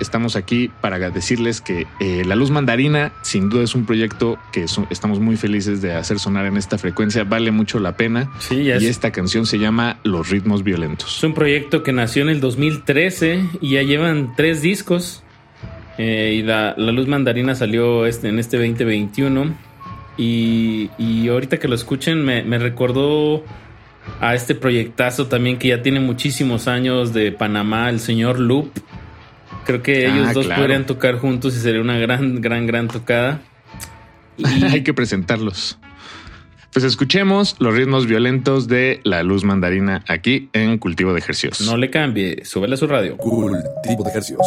estamos aquí para decirles que eh, La Luz Mandarina sin duda es un proyecto que estamos muy felices de hacer sonar en esta frecuencia, vale mucho la pena. Sí, y es, esta canción se llama Los Ritmos Violentos. es un proyecto que nació en el 2013 y ya llevan tres discos. Eh, y la, la Luz Mandarina salió este, en este 2021. Y, y ahorita que lo escuchen, me, me recordó a este proyectazo también que ya tiene muchísimos años de Panamá, el señor Loop. Creo que Ah, ellos dos claro. podrían tocar juntos y sería una gran, gran, gran tocada. <laughs> Hay que presentarlos. Pues escuchemos los ritmos violentos de La Luz Mandarina aquí en Cultivo de Ejercicios. No le cambie, súbele a su radio. Cultivo de hercios.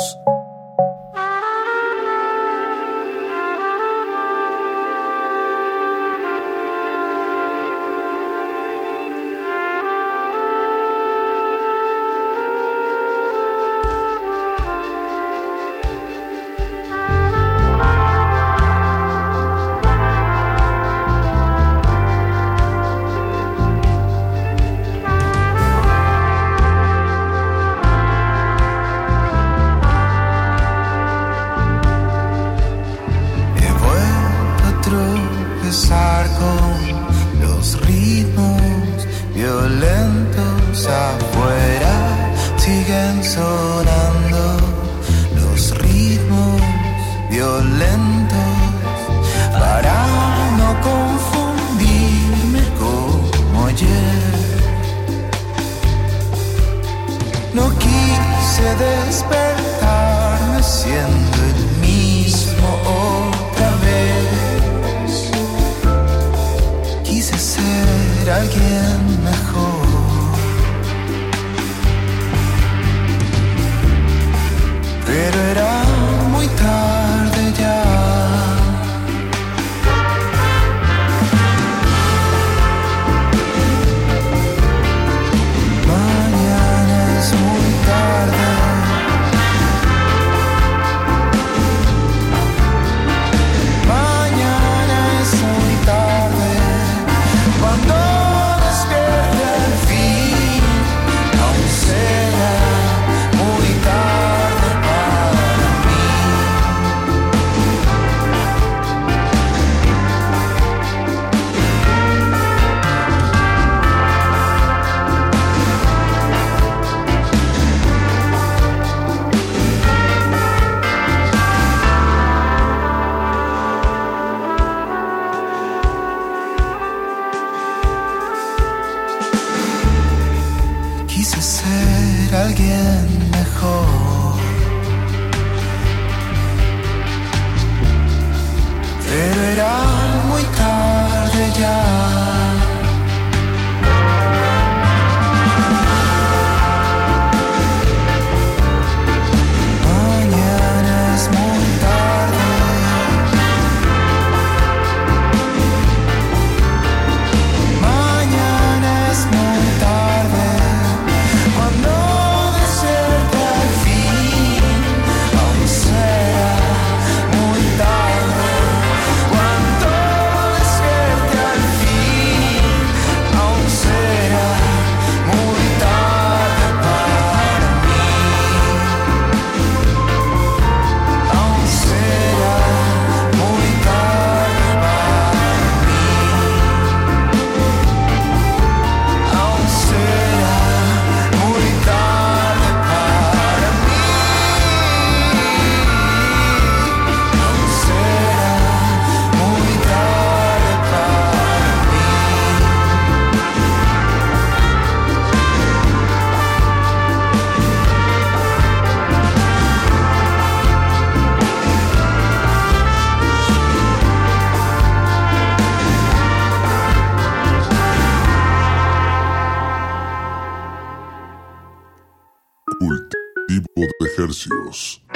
Ejercicios.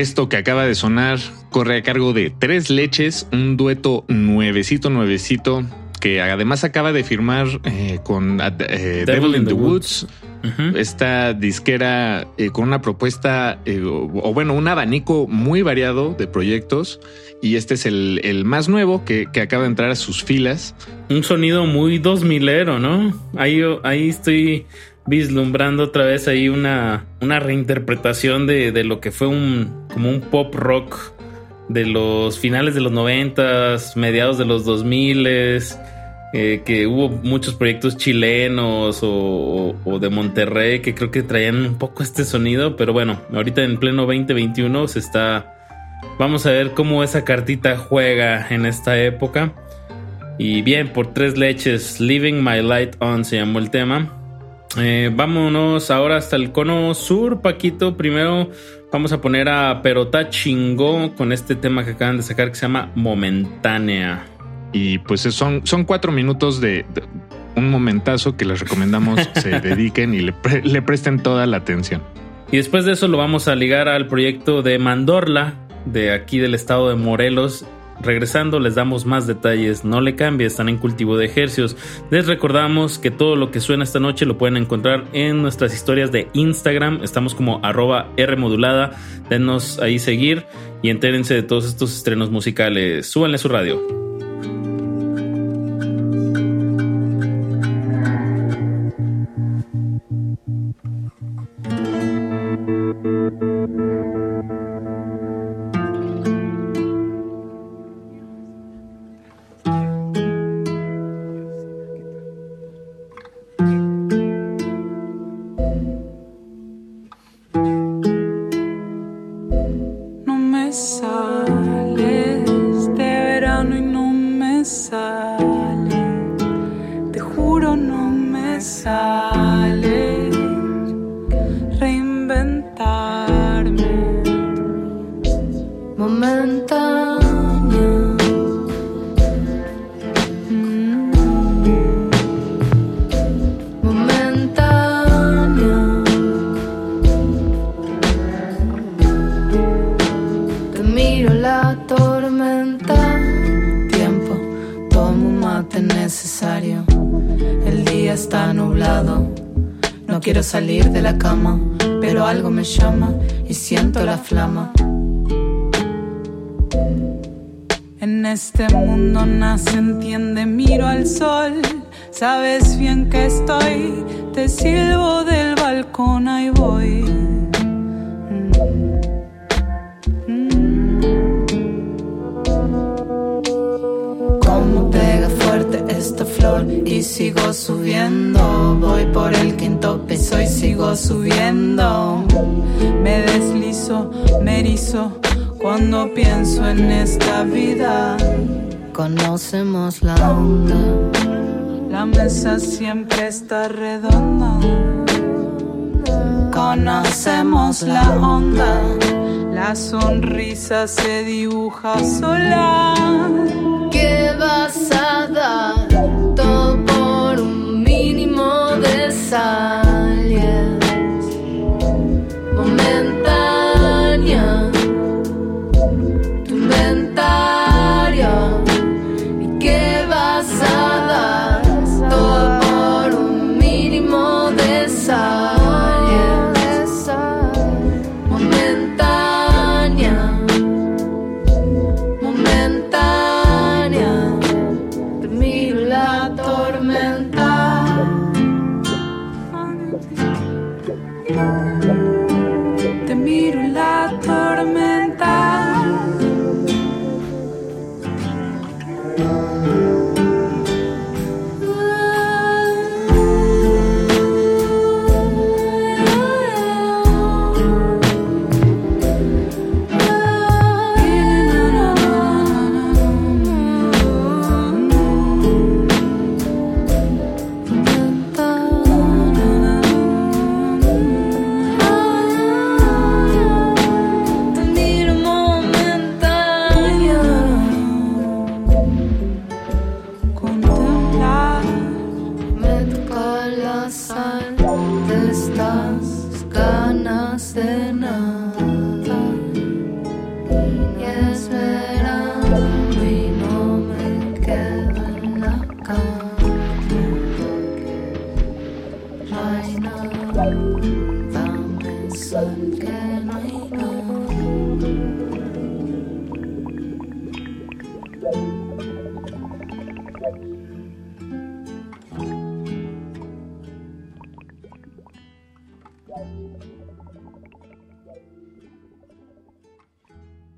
Esto que acaba de sonar corre a cargo de Tres Leches, un dueto nuevecito, nuevecito, que además acaba de firmar eh, con eh, Devil, in the, Woods. Esta disquera eh, con una propuesta, o, o, bueno, un abanico muy variado de proyectos. Y este es el, el más nuevo que, que, acaba de entrar a sus filas. Un sonido muy dos milero, ¿no? Ahí, ahí estoy vislumbrando otra vez ahí una, una reinterpretación de, de, lo que fue un como un pop rock de los finales de los noventas, mediados de los dos miles, eh, que hubo muchos proyectos chilenos o, de Monterrey que creo que traían un poco este sonido, pero bueno, ahorita en pleno 2021 se está... Vamos a ver cómo esa cartita juega en esta época. Y bien, por tres leches, Living My Light On se llamó el tema. Eh, vámonos ahora hasta el cono sur, Paquito. Primero vamos a poner a Perota Chingó con este tema que acaban de sacar que se llama Momentánea. Y pues son, son cuatro minutos de, de un momentazo que les recomendamos <laughs> se dediquen y le, pre le presten toda la atención. Y después de eso lo vamos a ligar al proyecto de Mandorla, de aquí del estado de Morelos, Regresando les damos más detalles, no le cambie, están en cultivo de ejercios. Les recordamos que todo lo que suena esta noche lo pueden encontrar en nuestras historias de Instagram, estamos como arroba Rmodulada, denos ahí seguir y entérense de todos estos estrenos musicales, súbanle su radio.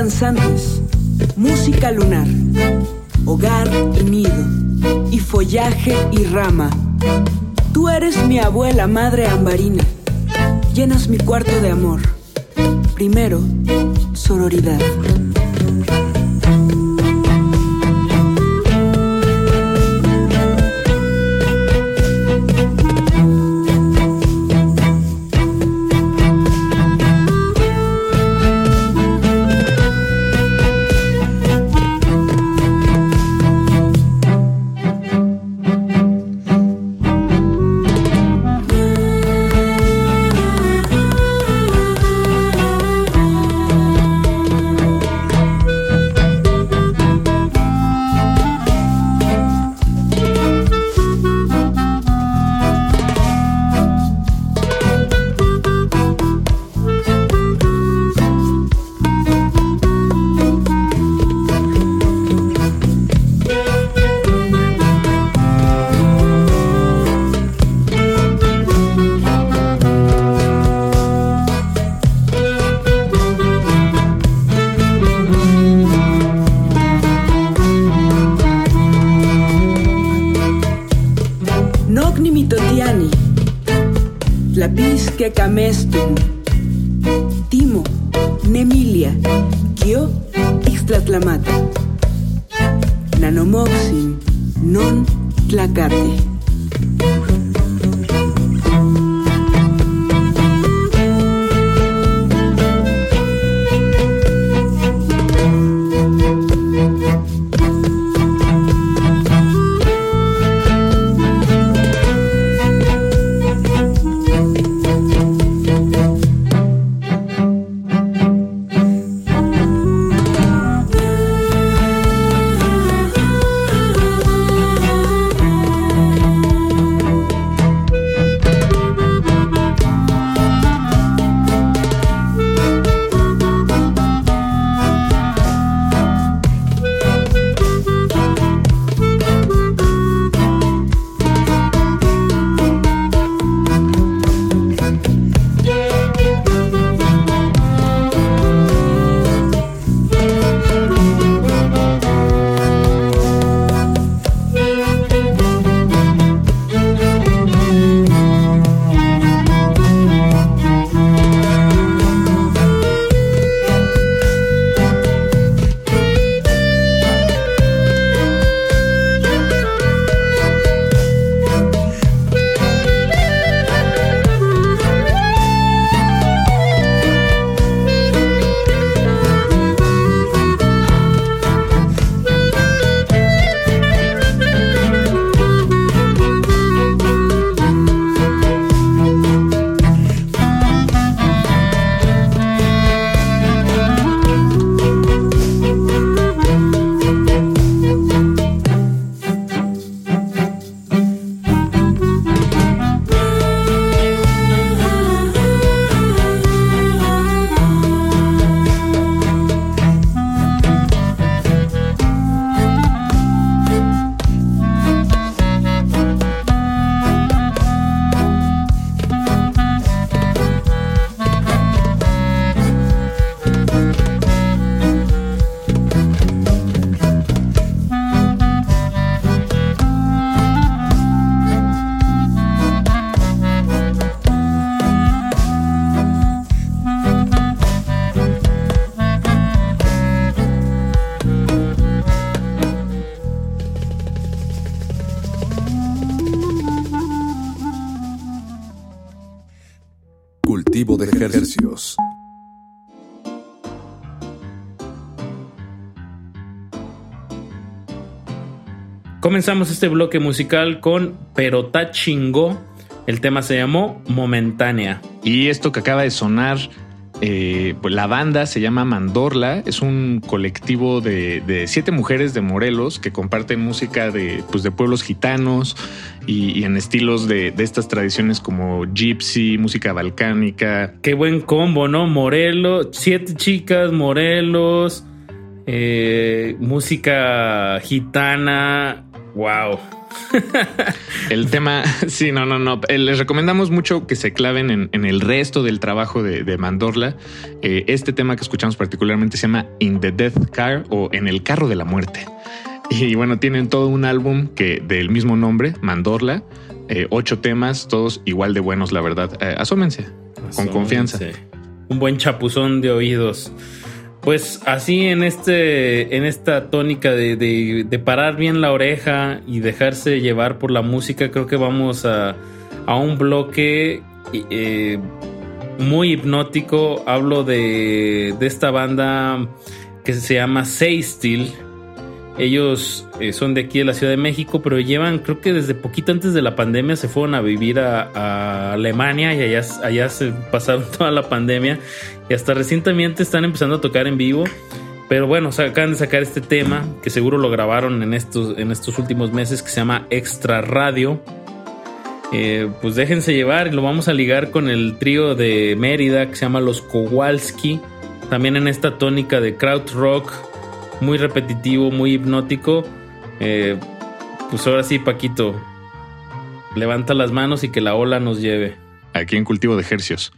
danzantes, música lunar, hogar y nido, y follaje y rama. Tú eres mi abuela, madre ambarina. Llenas mi cuarto de amor. Primero, sororidad. Comenzamos este bloque musical con Perota Chingó. El tema se llamó Momentánea. Y esto que acaba de sonar, eh, pues la banda se llama Mandorla. Es un colectivo de, de siete mujeres de Morelos que comparten música de, pues, de pueblos gitanos y, y en estilos de, de estas tradiciones como gypsy, música balcánica. Qué buen combo, ¿no? Morelos, siete chicas, Morelos, eh, música gitana. Wow. <laughs> El tema, sí, no, no, no. Eh, Les recomendamos mucho que se claven en, en el resto del trabajo de, de Mandorla. Eh, este tema que escuchamos particularmente se llama In the Death Car o En el Carro de la Muerte. Y bueno, tienen todo un álbum que del mismo nombre, Mandorla. eh, ocho temas, todos igual de buenos, la verdad. Eh, asómense, con confianza. Asómense. Un buen chapuzón de oídos. Pues así en este, en esta tónica de, de- parar bien la oreja y dejarse llevar por la música, creo que vamos a, a un bloque eh, muy hipnótico. Hablo de, de esta banda que se llama Say Still. Ellos eh, son de aquí de la Ciudad de México, pero llevan, creo que desde poquito antes de la pandemia se fueron a vivir a, Alemania y allá, allá se pasaron <laughs> toda la pandemia y hasta recientemente están empezando a tocar en vivo. Pero bueno, acaban de sacar este tema que seguro lo grabaron en estos, en estos últimos meses que se llama Extra Radio. Eh, pues déjense llevar y lo vamos a ligar con el trío de Mérida que se llama Los Kowalski. También en esta tónica de crowd rock, muy repetitivo, muy hipnótico. Eh, pues ahora sí, Paquito, levanta las manos y que la ola nos lleve. Aquí en Cultivo de Ejercios.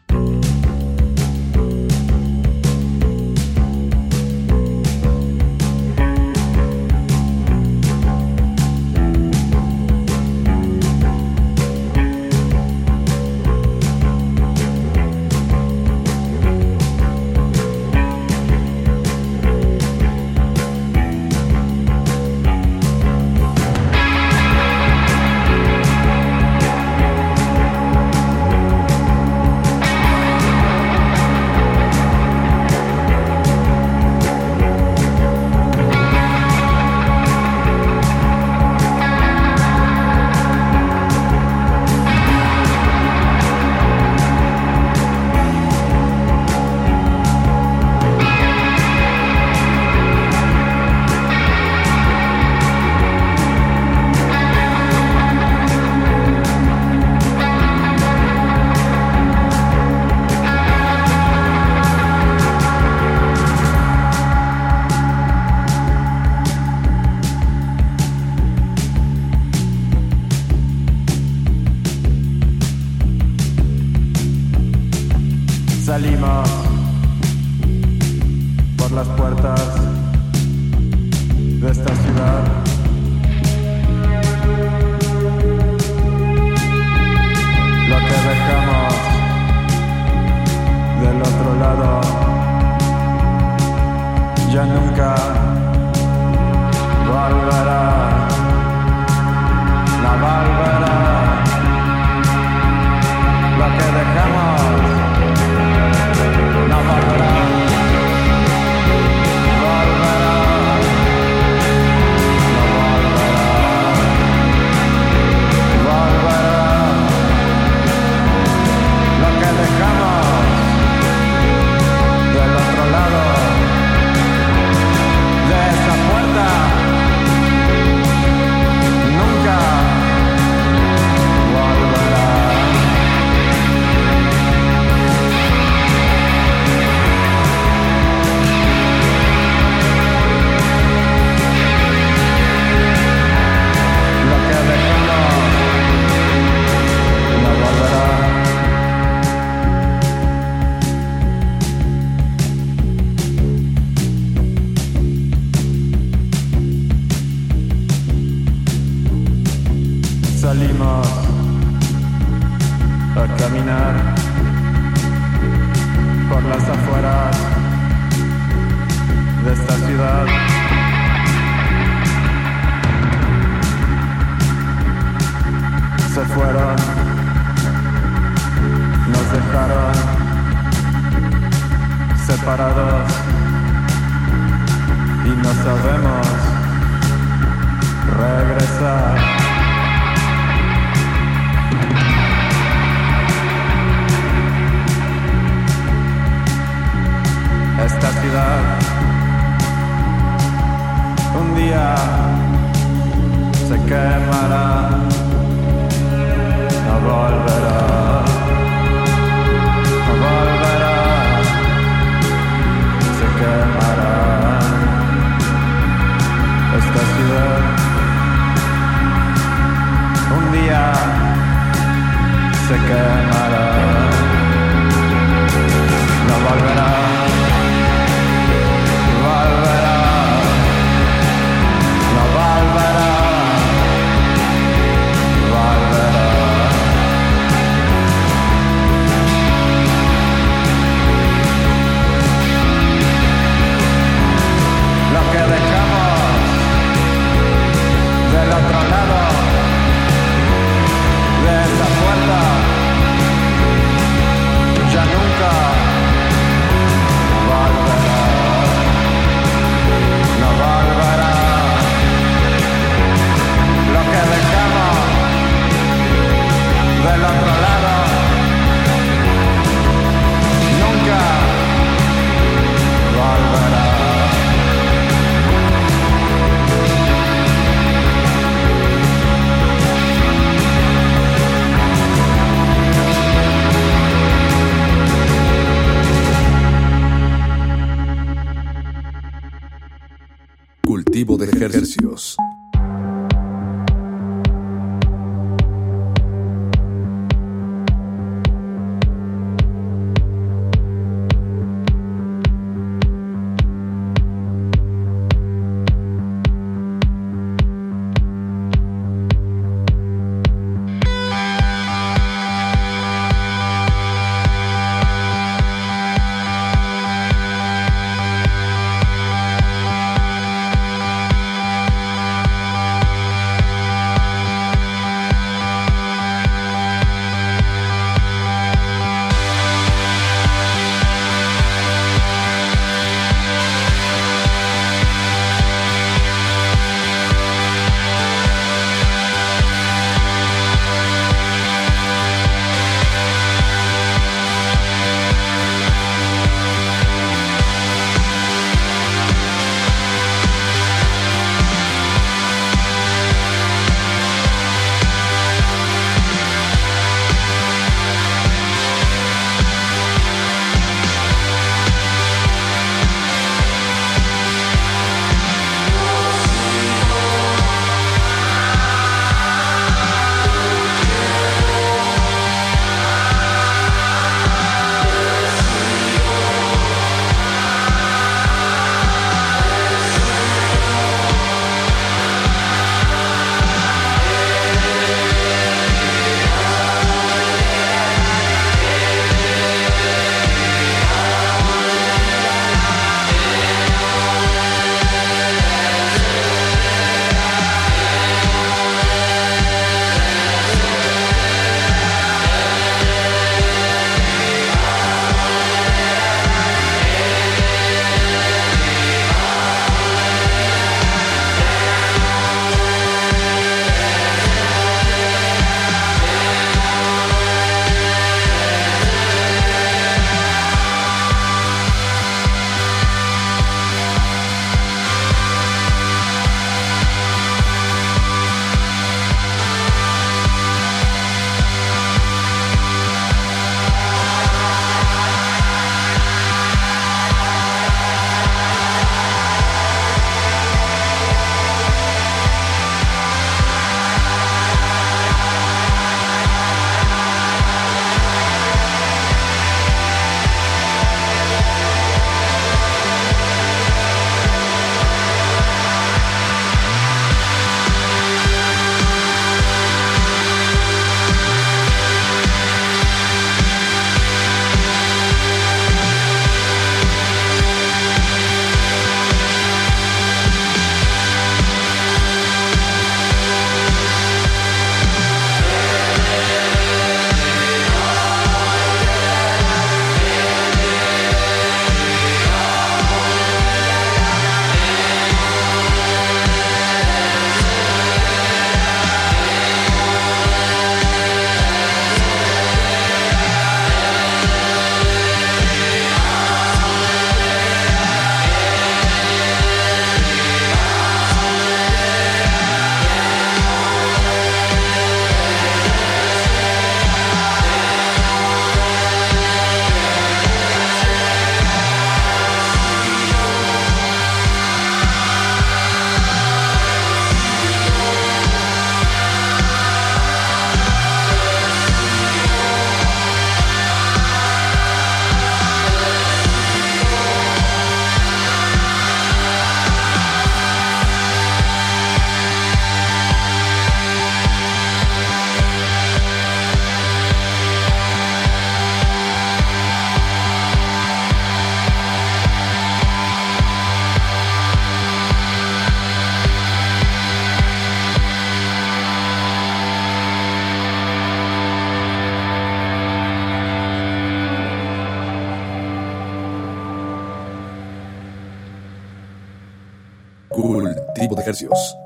Hercios.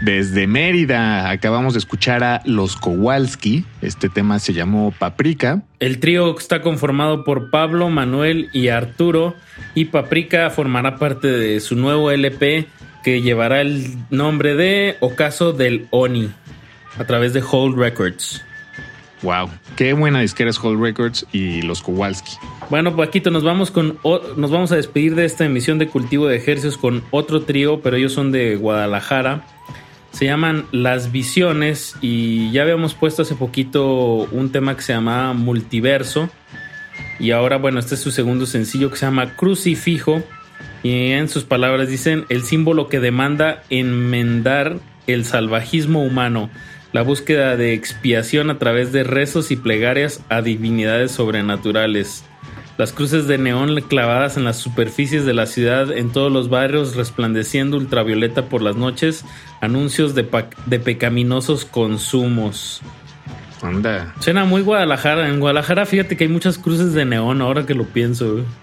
Desde Mérida acabamos de escuchar a Los Kowalski. Este tema se llamó Paprika. El trío está conformado por Pablo, Manuel y Arturo y Paprika formará parte de su nuevo LP que llevará el nombre de Ocaso del Oni a través de Hold Records. Wow, qué buena disquera es Hold Records y Los Kowalski. Bueno, Paquito, nos vamos con nos vamos a despedir de esta emisión de Cultivo de Ejercicios con otro trío, pero ellos son de Guadalajara. Se llaman Las Visiones y ya habíamos puesto hace poquito un tema que se llamaba Multiverso. Y ahora, bueno, este es su segundo sencillo que se llama Crucifijo. Y en sus palabras dicen el símbolo que demanda enmendar el salvajismo humano, la búsqueda de expiación a través de rezos y plegarias a divinidades sobrenaturales. Las cruces de neón clavadas en las superficies de la ciudad, en todos los barrios, resplandeciendo ultravioleta por las noches, anuncios de, de pecaminosos consumos. Anda. Suena muy Guadalajara. En Guadalajara, fíjate que hay muchas cruces de neón ahora que lo pienso. <laughs>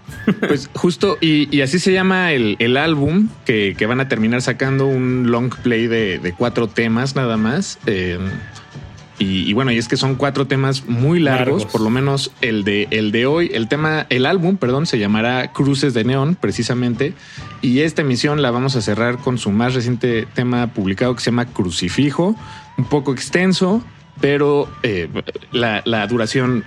Pues justo, y, y así se llama el, el álbum que, que van a terminar sacando un long play de, de cuatro temas nada más. Eh, y, y bueno, y es que son cuatro temas muy largos, Largos. por lo menos el de, el de hoy, el tema, el álbum, perdón, se llamará Cruces de Neón, precisamente. Y esta emisión la vamos a cerrar con su más reciente tema publicado que se llama Crucifijo, un poco extenso, pero eh, la, la duración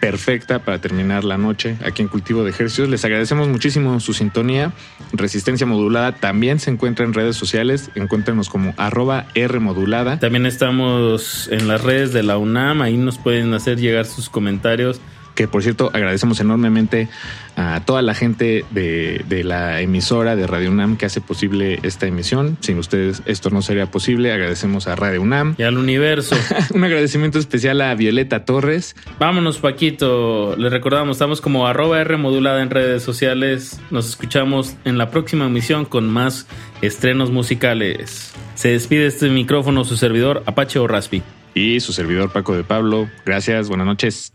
perfecta para terminar la noche aquí en Cultivo de Ejercicios. Les agradecemos muchísimo su sintonía. Resistencia Modulada también se encuentra en redes sociales. Encuéntrenos como arroba R modulada. También estamos en las redes de la UNAM. Ahí nos pueden hacer llegar sus comentarios. Que por cierto, agradecemos enormemente a toda la gente de, de la emisora de Radio UNAM que hace posible esta emisión. Sin ustedes esto no sería posible. Agradecemos a Radio UNAM. Y al universo. <laughs> Un agradecimiento especial a Violeta Torres. Vámonos, Paquito. Les recordamos, estamos como arroba R modulada en redes sociales. Nos escuchamos en la próxima emisión con más estrenos musicales. Se despide este micrófono su servidor Apache o Raspi. Y su servidor Paco de Pablo. Gracias, buenas noches.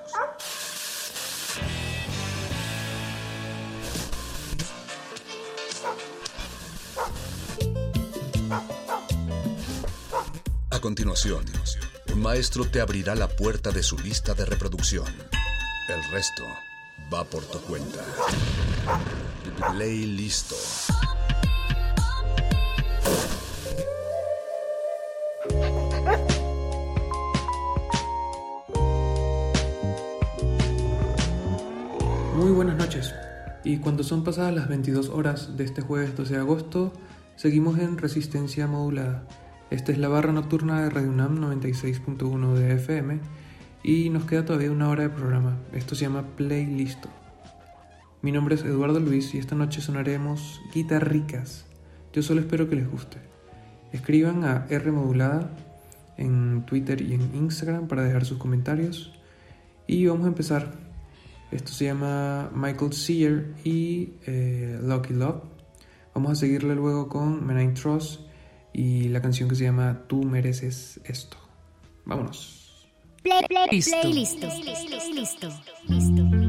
Continuación, un maestro te abrirá la puerta de su lista de reproducción. El resto va por tu cuenta. Play listo. Muy buenas noches. Y cuando son pasadas las 22 horas de este jueves 12 de agosto, seguimos en resistencia modulada. Esta es la barra nocturna de Radio UNAM 96.1 de FM y nos queda todavía una hora de programa. Esto se llama Playlisto. Mi nombre es Eduardo Luis y esta noche sonaremos guitarricas. Yo solo espero que les guste. Escriban a R Modulada en Twitter y en Instagram para dejar sus comentarios. Y vamos a empezar. Esto se llama Michael Sear y eh, Lucky Love. Vamos a seguirle luego con Menine Trust y la canción que se llama Tú mereces esto. Vámonos. Play, play, Listo. Listo. Listo. Listo.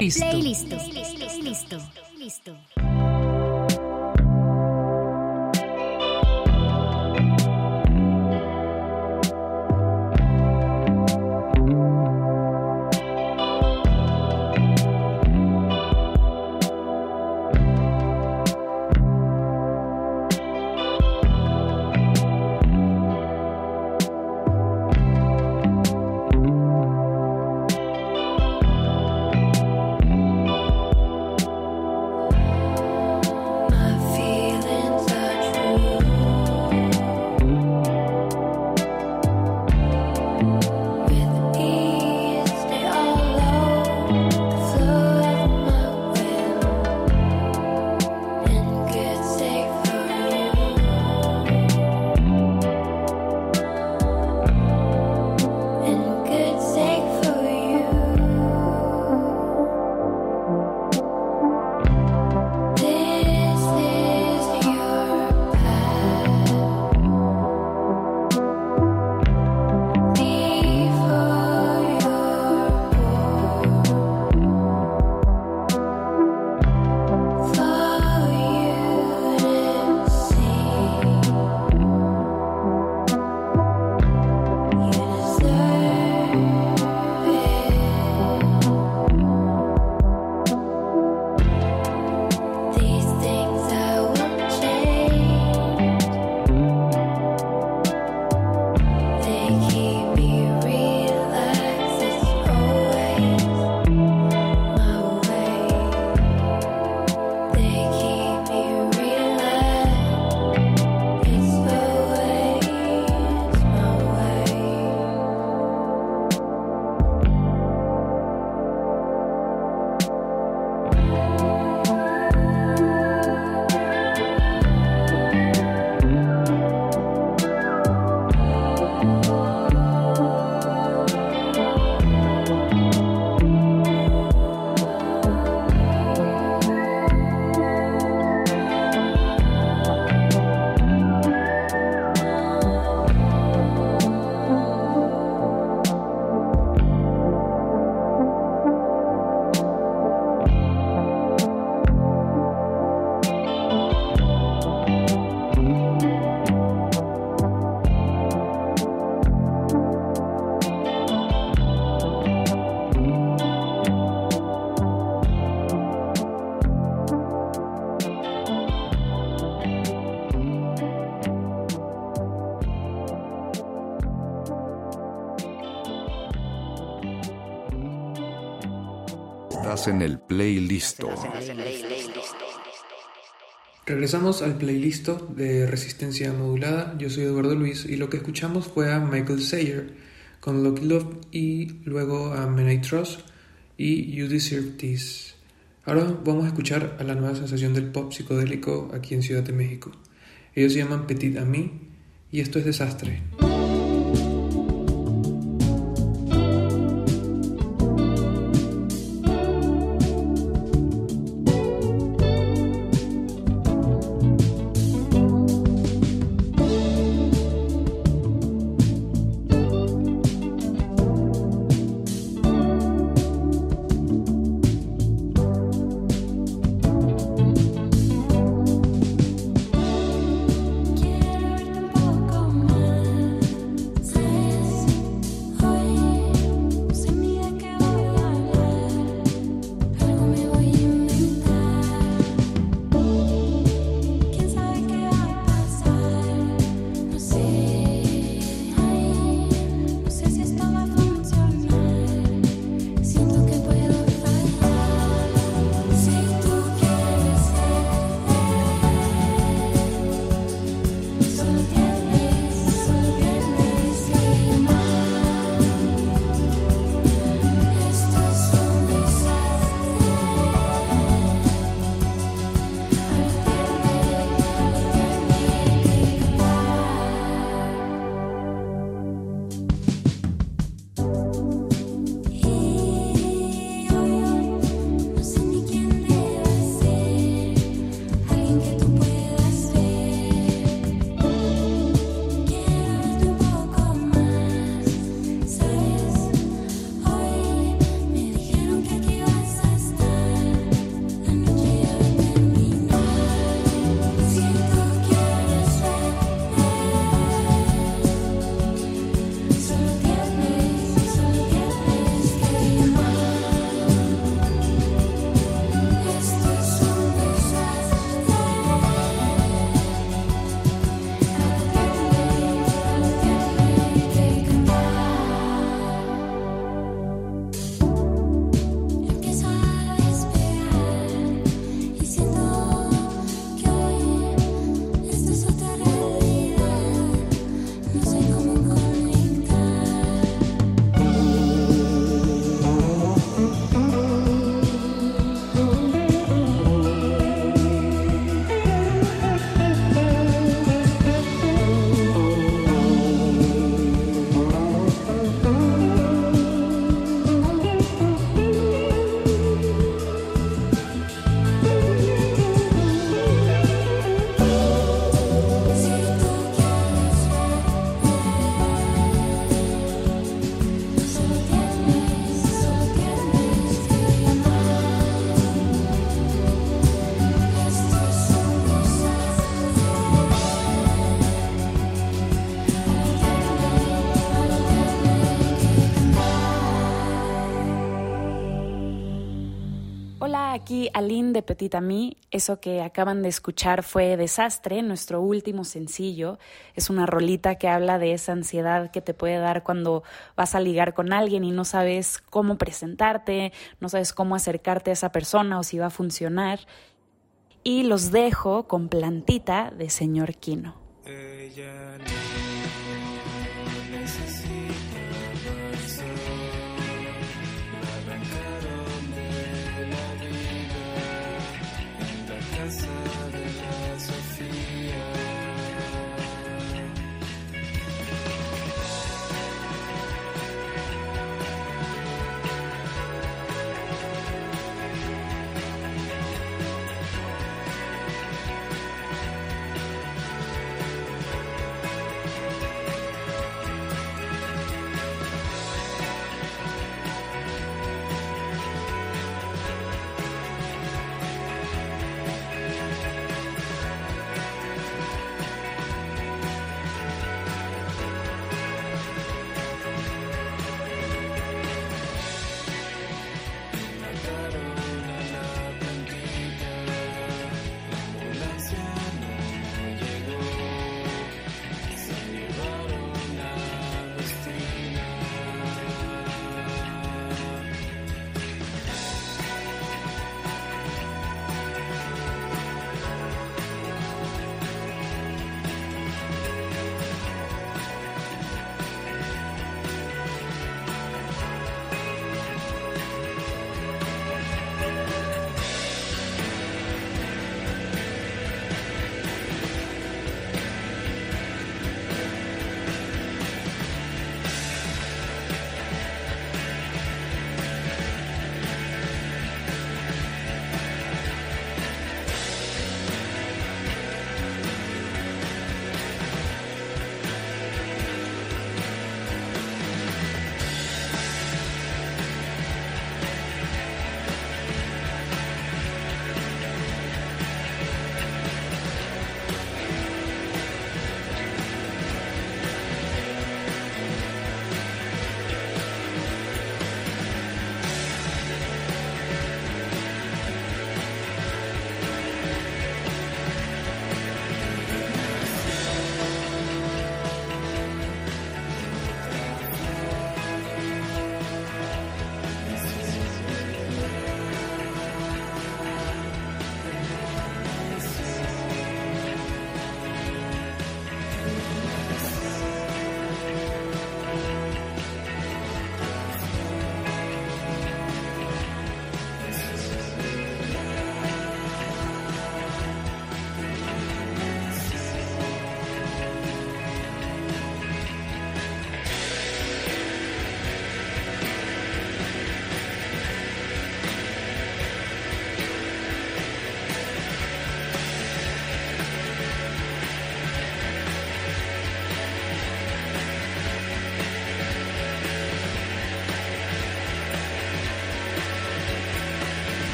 Listo. En el playlist. Regresamos al playlist de Resistencia Modulada. Yo soy Eduardo Luis y lo que escuchamos fue a Michael Sayer con Lucky Love y luego a Men I Trust y You Deserve This. Ahora vamos a escuchar a la nueva sensación del pop psicodélico aquí en Ciudad de México. Ellos se llaman Petit Ami y esto es Desastre. Aquí Aline de Petit Ami. Eso que acaban de escuchar fue Desastre, nuestro último sencillo. Es una rolita que habla de esa ansiedad que te puede dar cuando vas a ligar con alguien y no sabes cómo presentarte, no sabes cómo acercarte a esa persona o si va a funcionar. Y los dejo con Plantita de Señor Quino.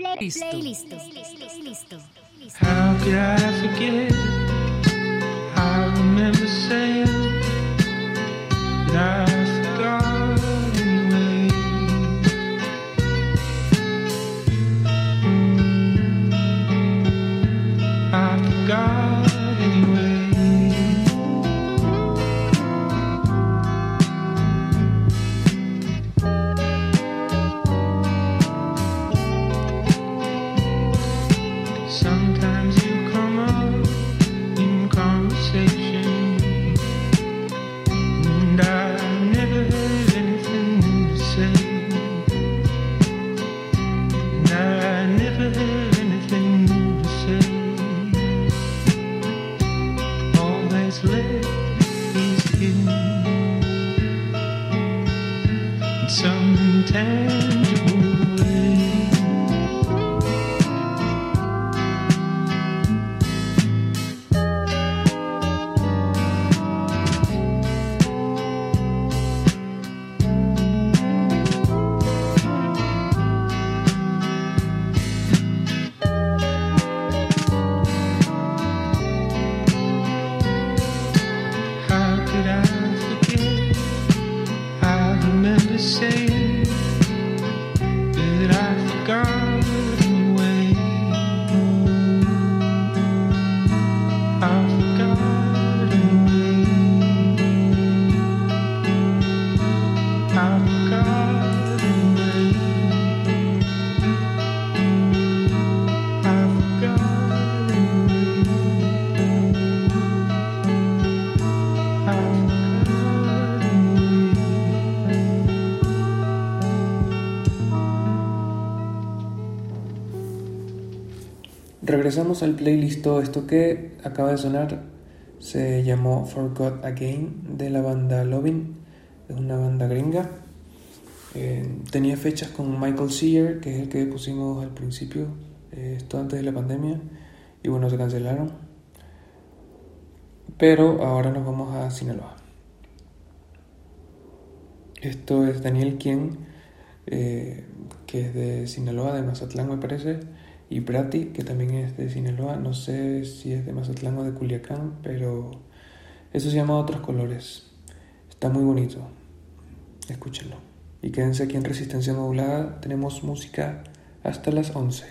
Playlist. How could I forget? Regresamos al playlist. Todo esto que acaba de sonar se llamó Forgot Again de la banda Lovin. Es una banda gringa. Eh, tenía fechas con Michael Sear, que es el que pusimos al principio, eh, esto antes de la pandemia, y bueno, se cancelaron. Pero ahora nos vamos a Sinaloa. Esto es Daniel Quien, eh, que es de Sinaloa, de Mazatlán me parece, y Prati, que también es de Sinaloa, no sé si es de Mazatlán o de Culiacán, pero eso se llama Otros Colores. Está muy bonito, escúchenlo. Y quédense aquí en Resistencia Modulada, tenemos música hasta las 11.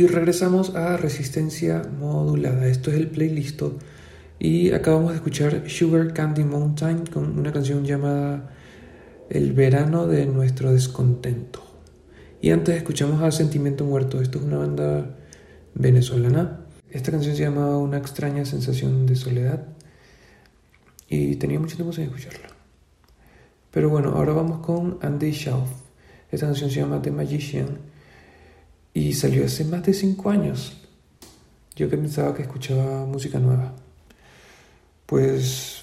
Y regresamos a Resistencia Modulada. Esto es el playlist. Y acabamos de escuchar Sugar Candy Mountain con una canción llamada El verano de nuestro descontento. Y antes escuchamos a Sentimiento Muerto. Esto es una banda venezolana. Esta canción se llama Una extraña sensación de soledad. Y tenía mucho tiempo sin escucharla. Pero bueno, ahora vamos con Andy Schauf. Esta canción se llama The Magician y salió hace más de 5 años. Yo que pensaba que escuchaba música nueva. Pues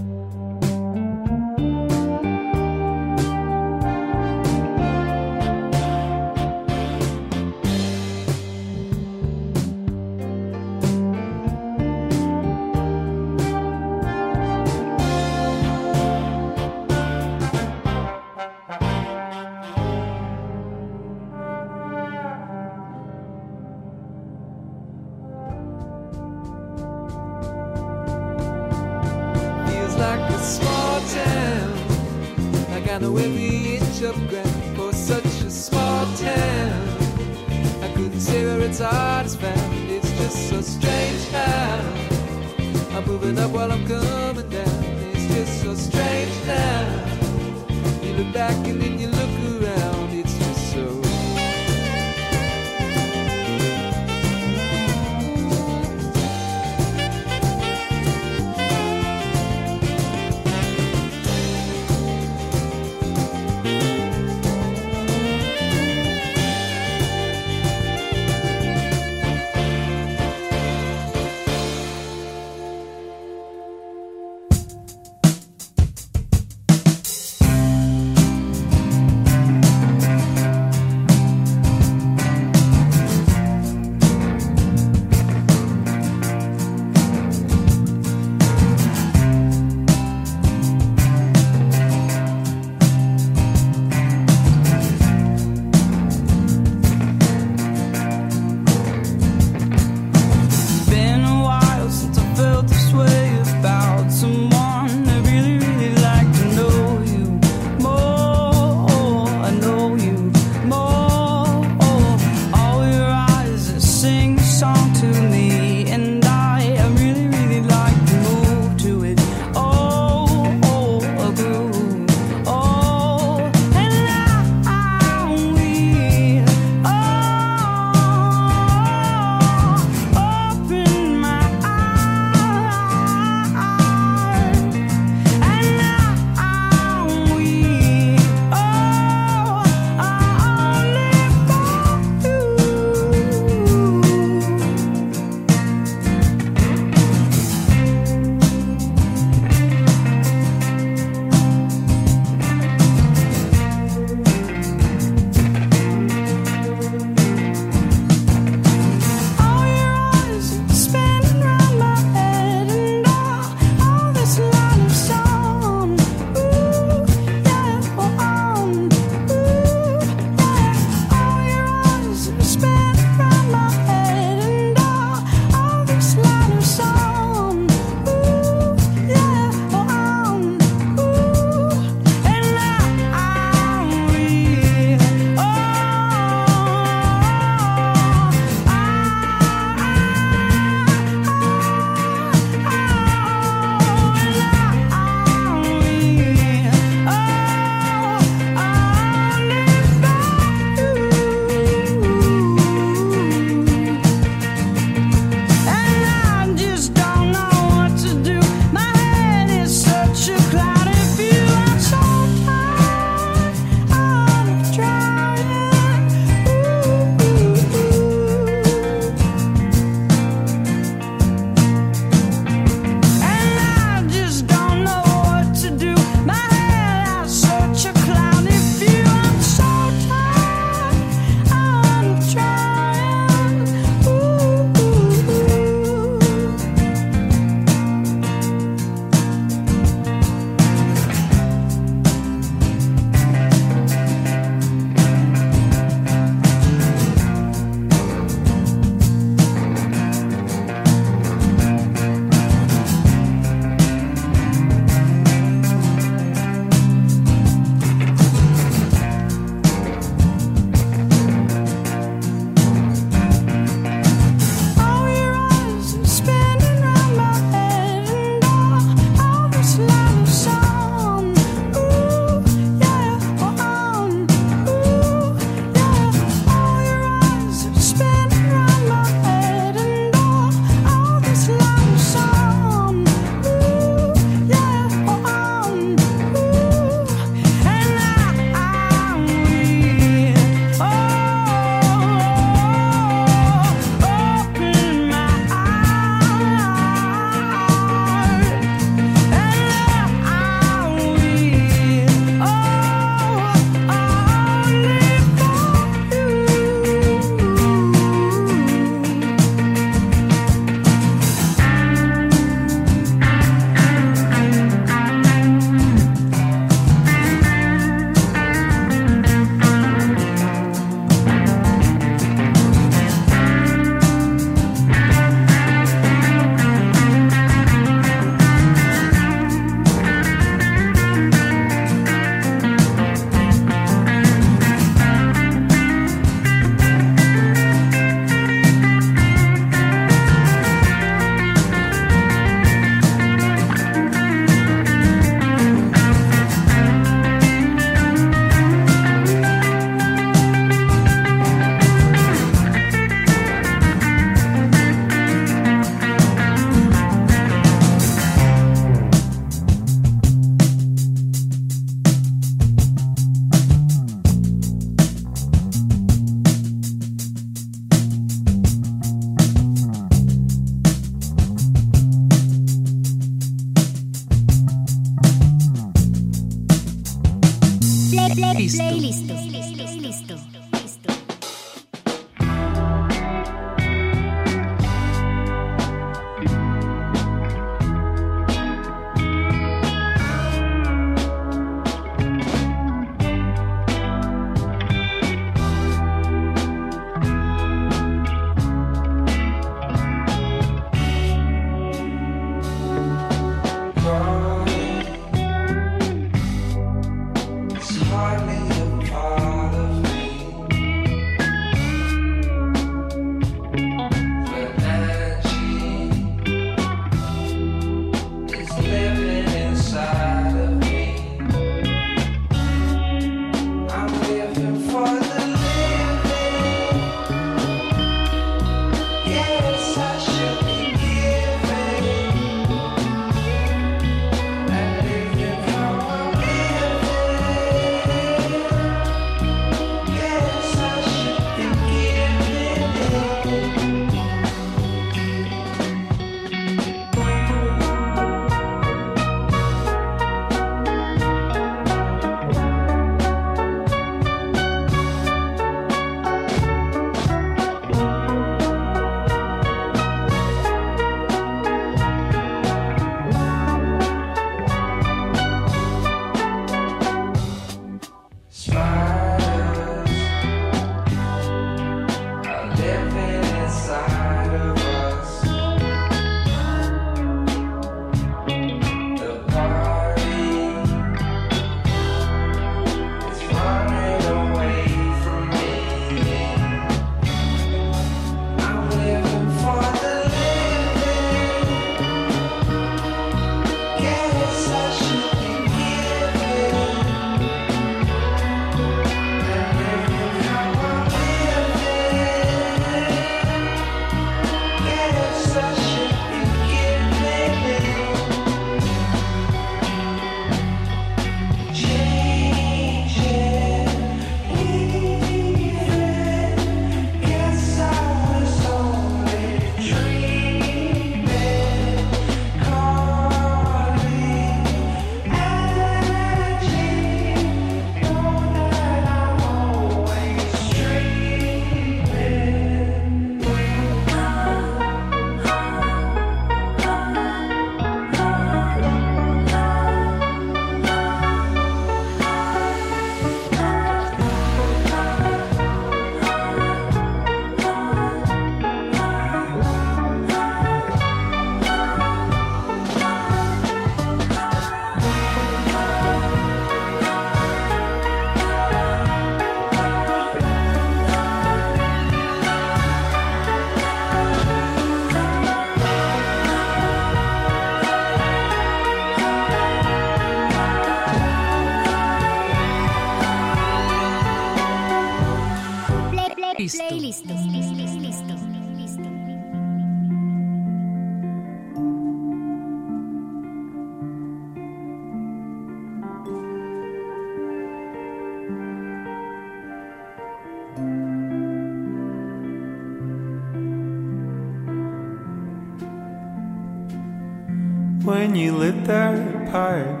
pipe.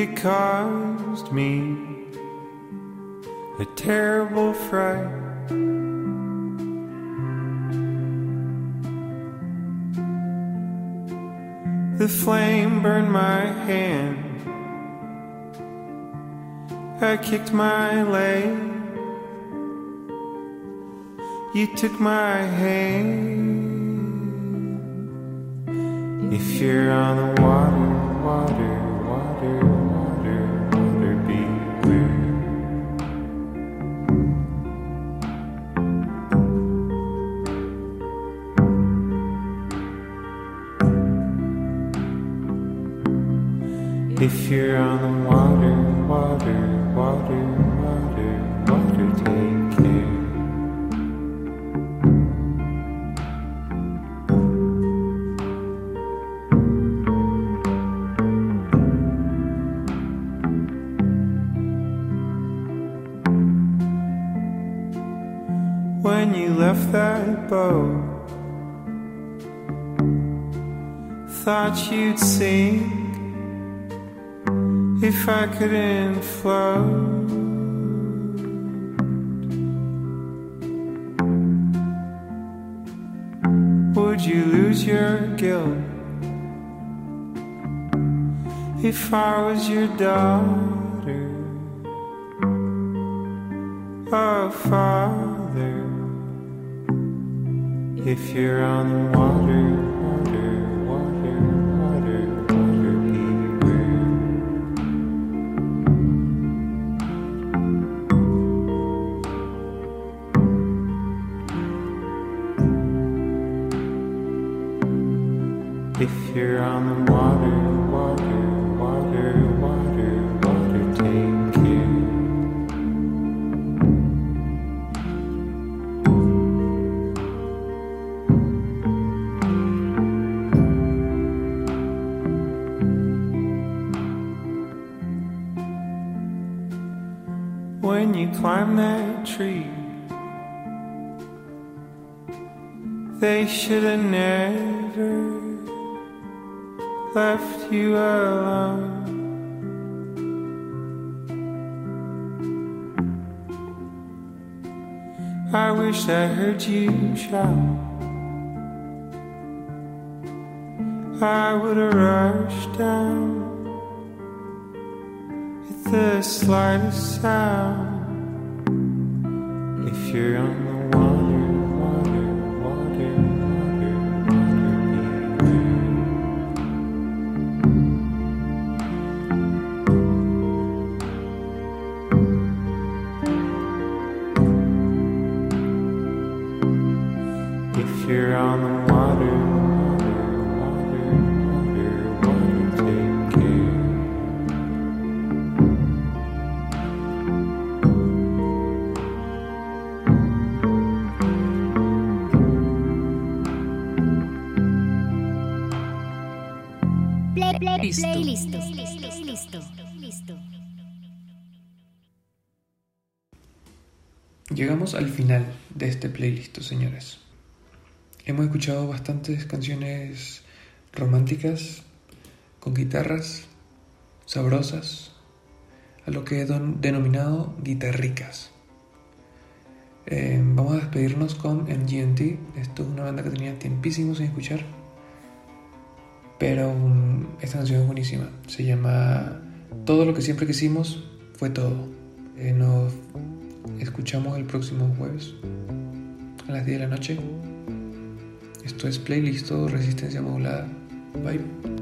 It caused me a terrible fright. The flame burned my hand. I kicked my leg. You took my hand. If you're on the water, water, water, water, water, beware. If you're on the water, water, that boat. Thought you'd sink if I couldn't float. Would you lose your guilt if I was your daughter? Oh, father. If you're on the water, water, water, water, water, beware. If you're on the water, water, climb that tree. They should have never left you alone. I wish I heard you shout. I would have rushed down at the slightest sound. If you're on the water, water, water, water, water. If you're on the water, Play, Listo. playlist. Listo. Listo. Llegamos al final de este playlist, señores. Hemos escuchado bastantes canciones románticas, con guitarras, sabrosas, a lo que he don- denominado guitarricas. Eh, vamos a despedirnos con MGMT. Esto es una banda que tenía tiempísimo sin escuchar. Pero mm, esta canción es buenísima. Se llama Todo lo que siempre quisimos fue todo. Eh, nos escuchamos el próximo jueves a las 10 de la noche. Esto es playlist resistencia modulada. Bye.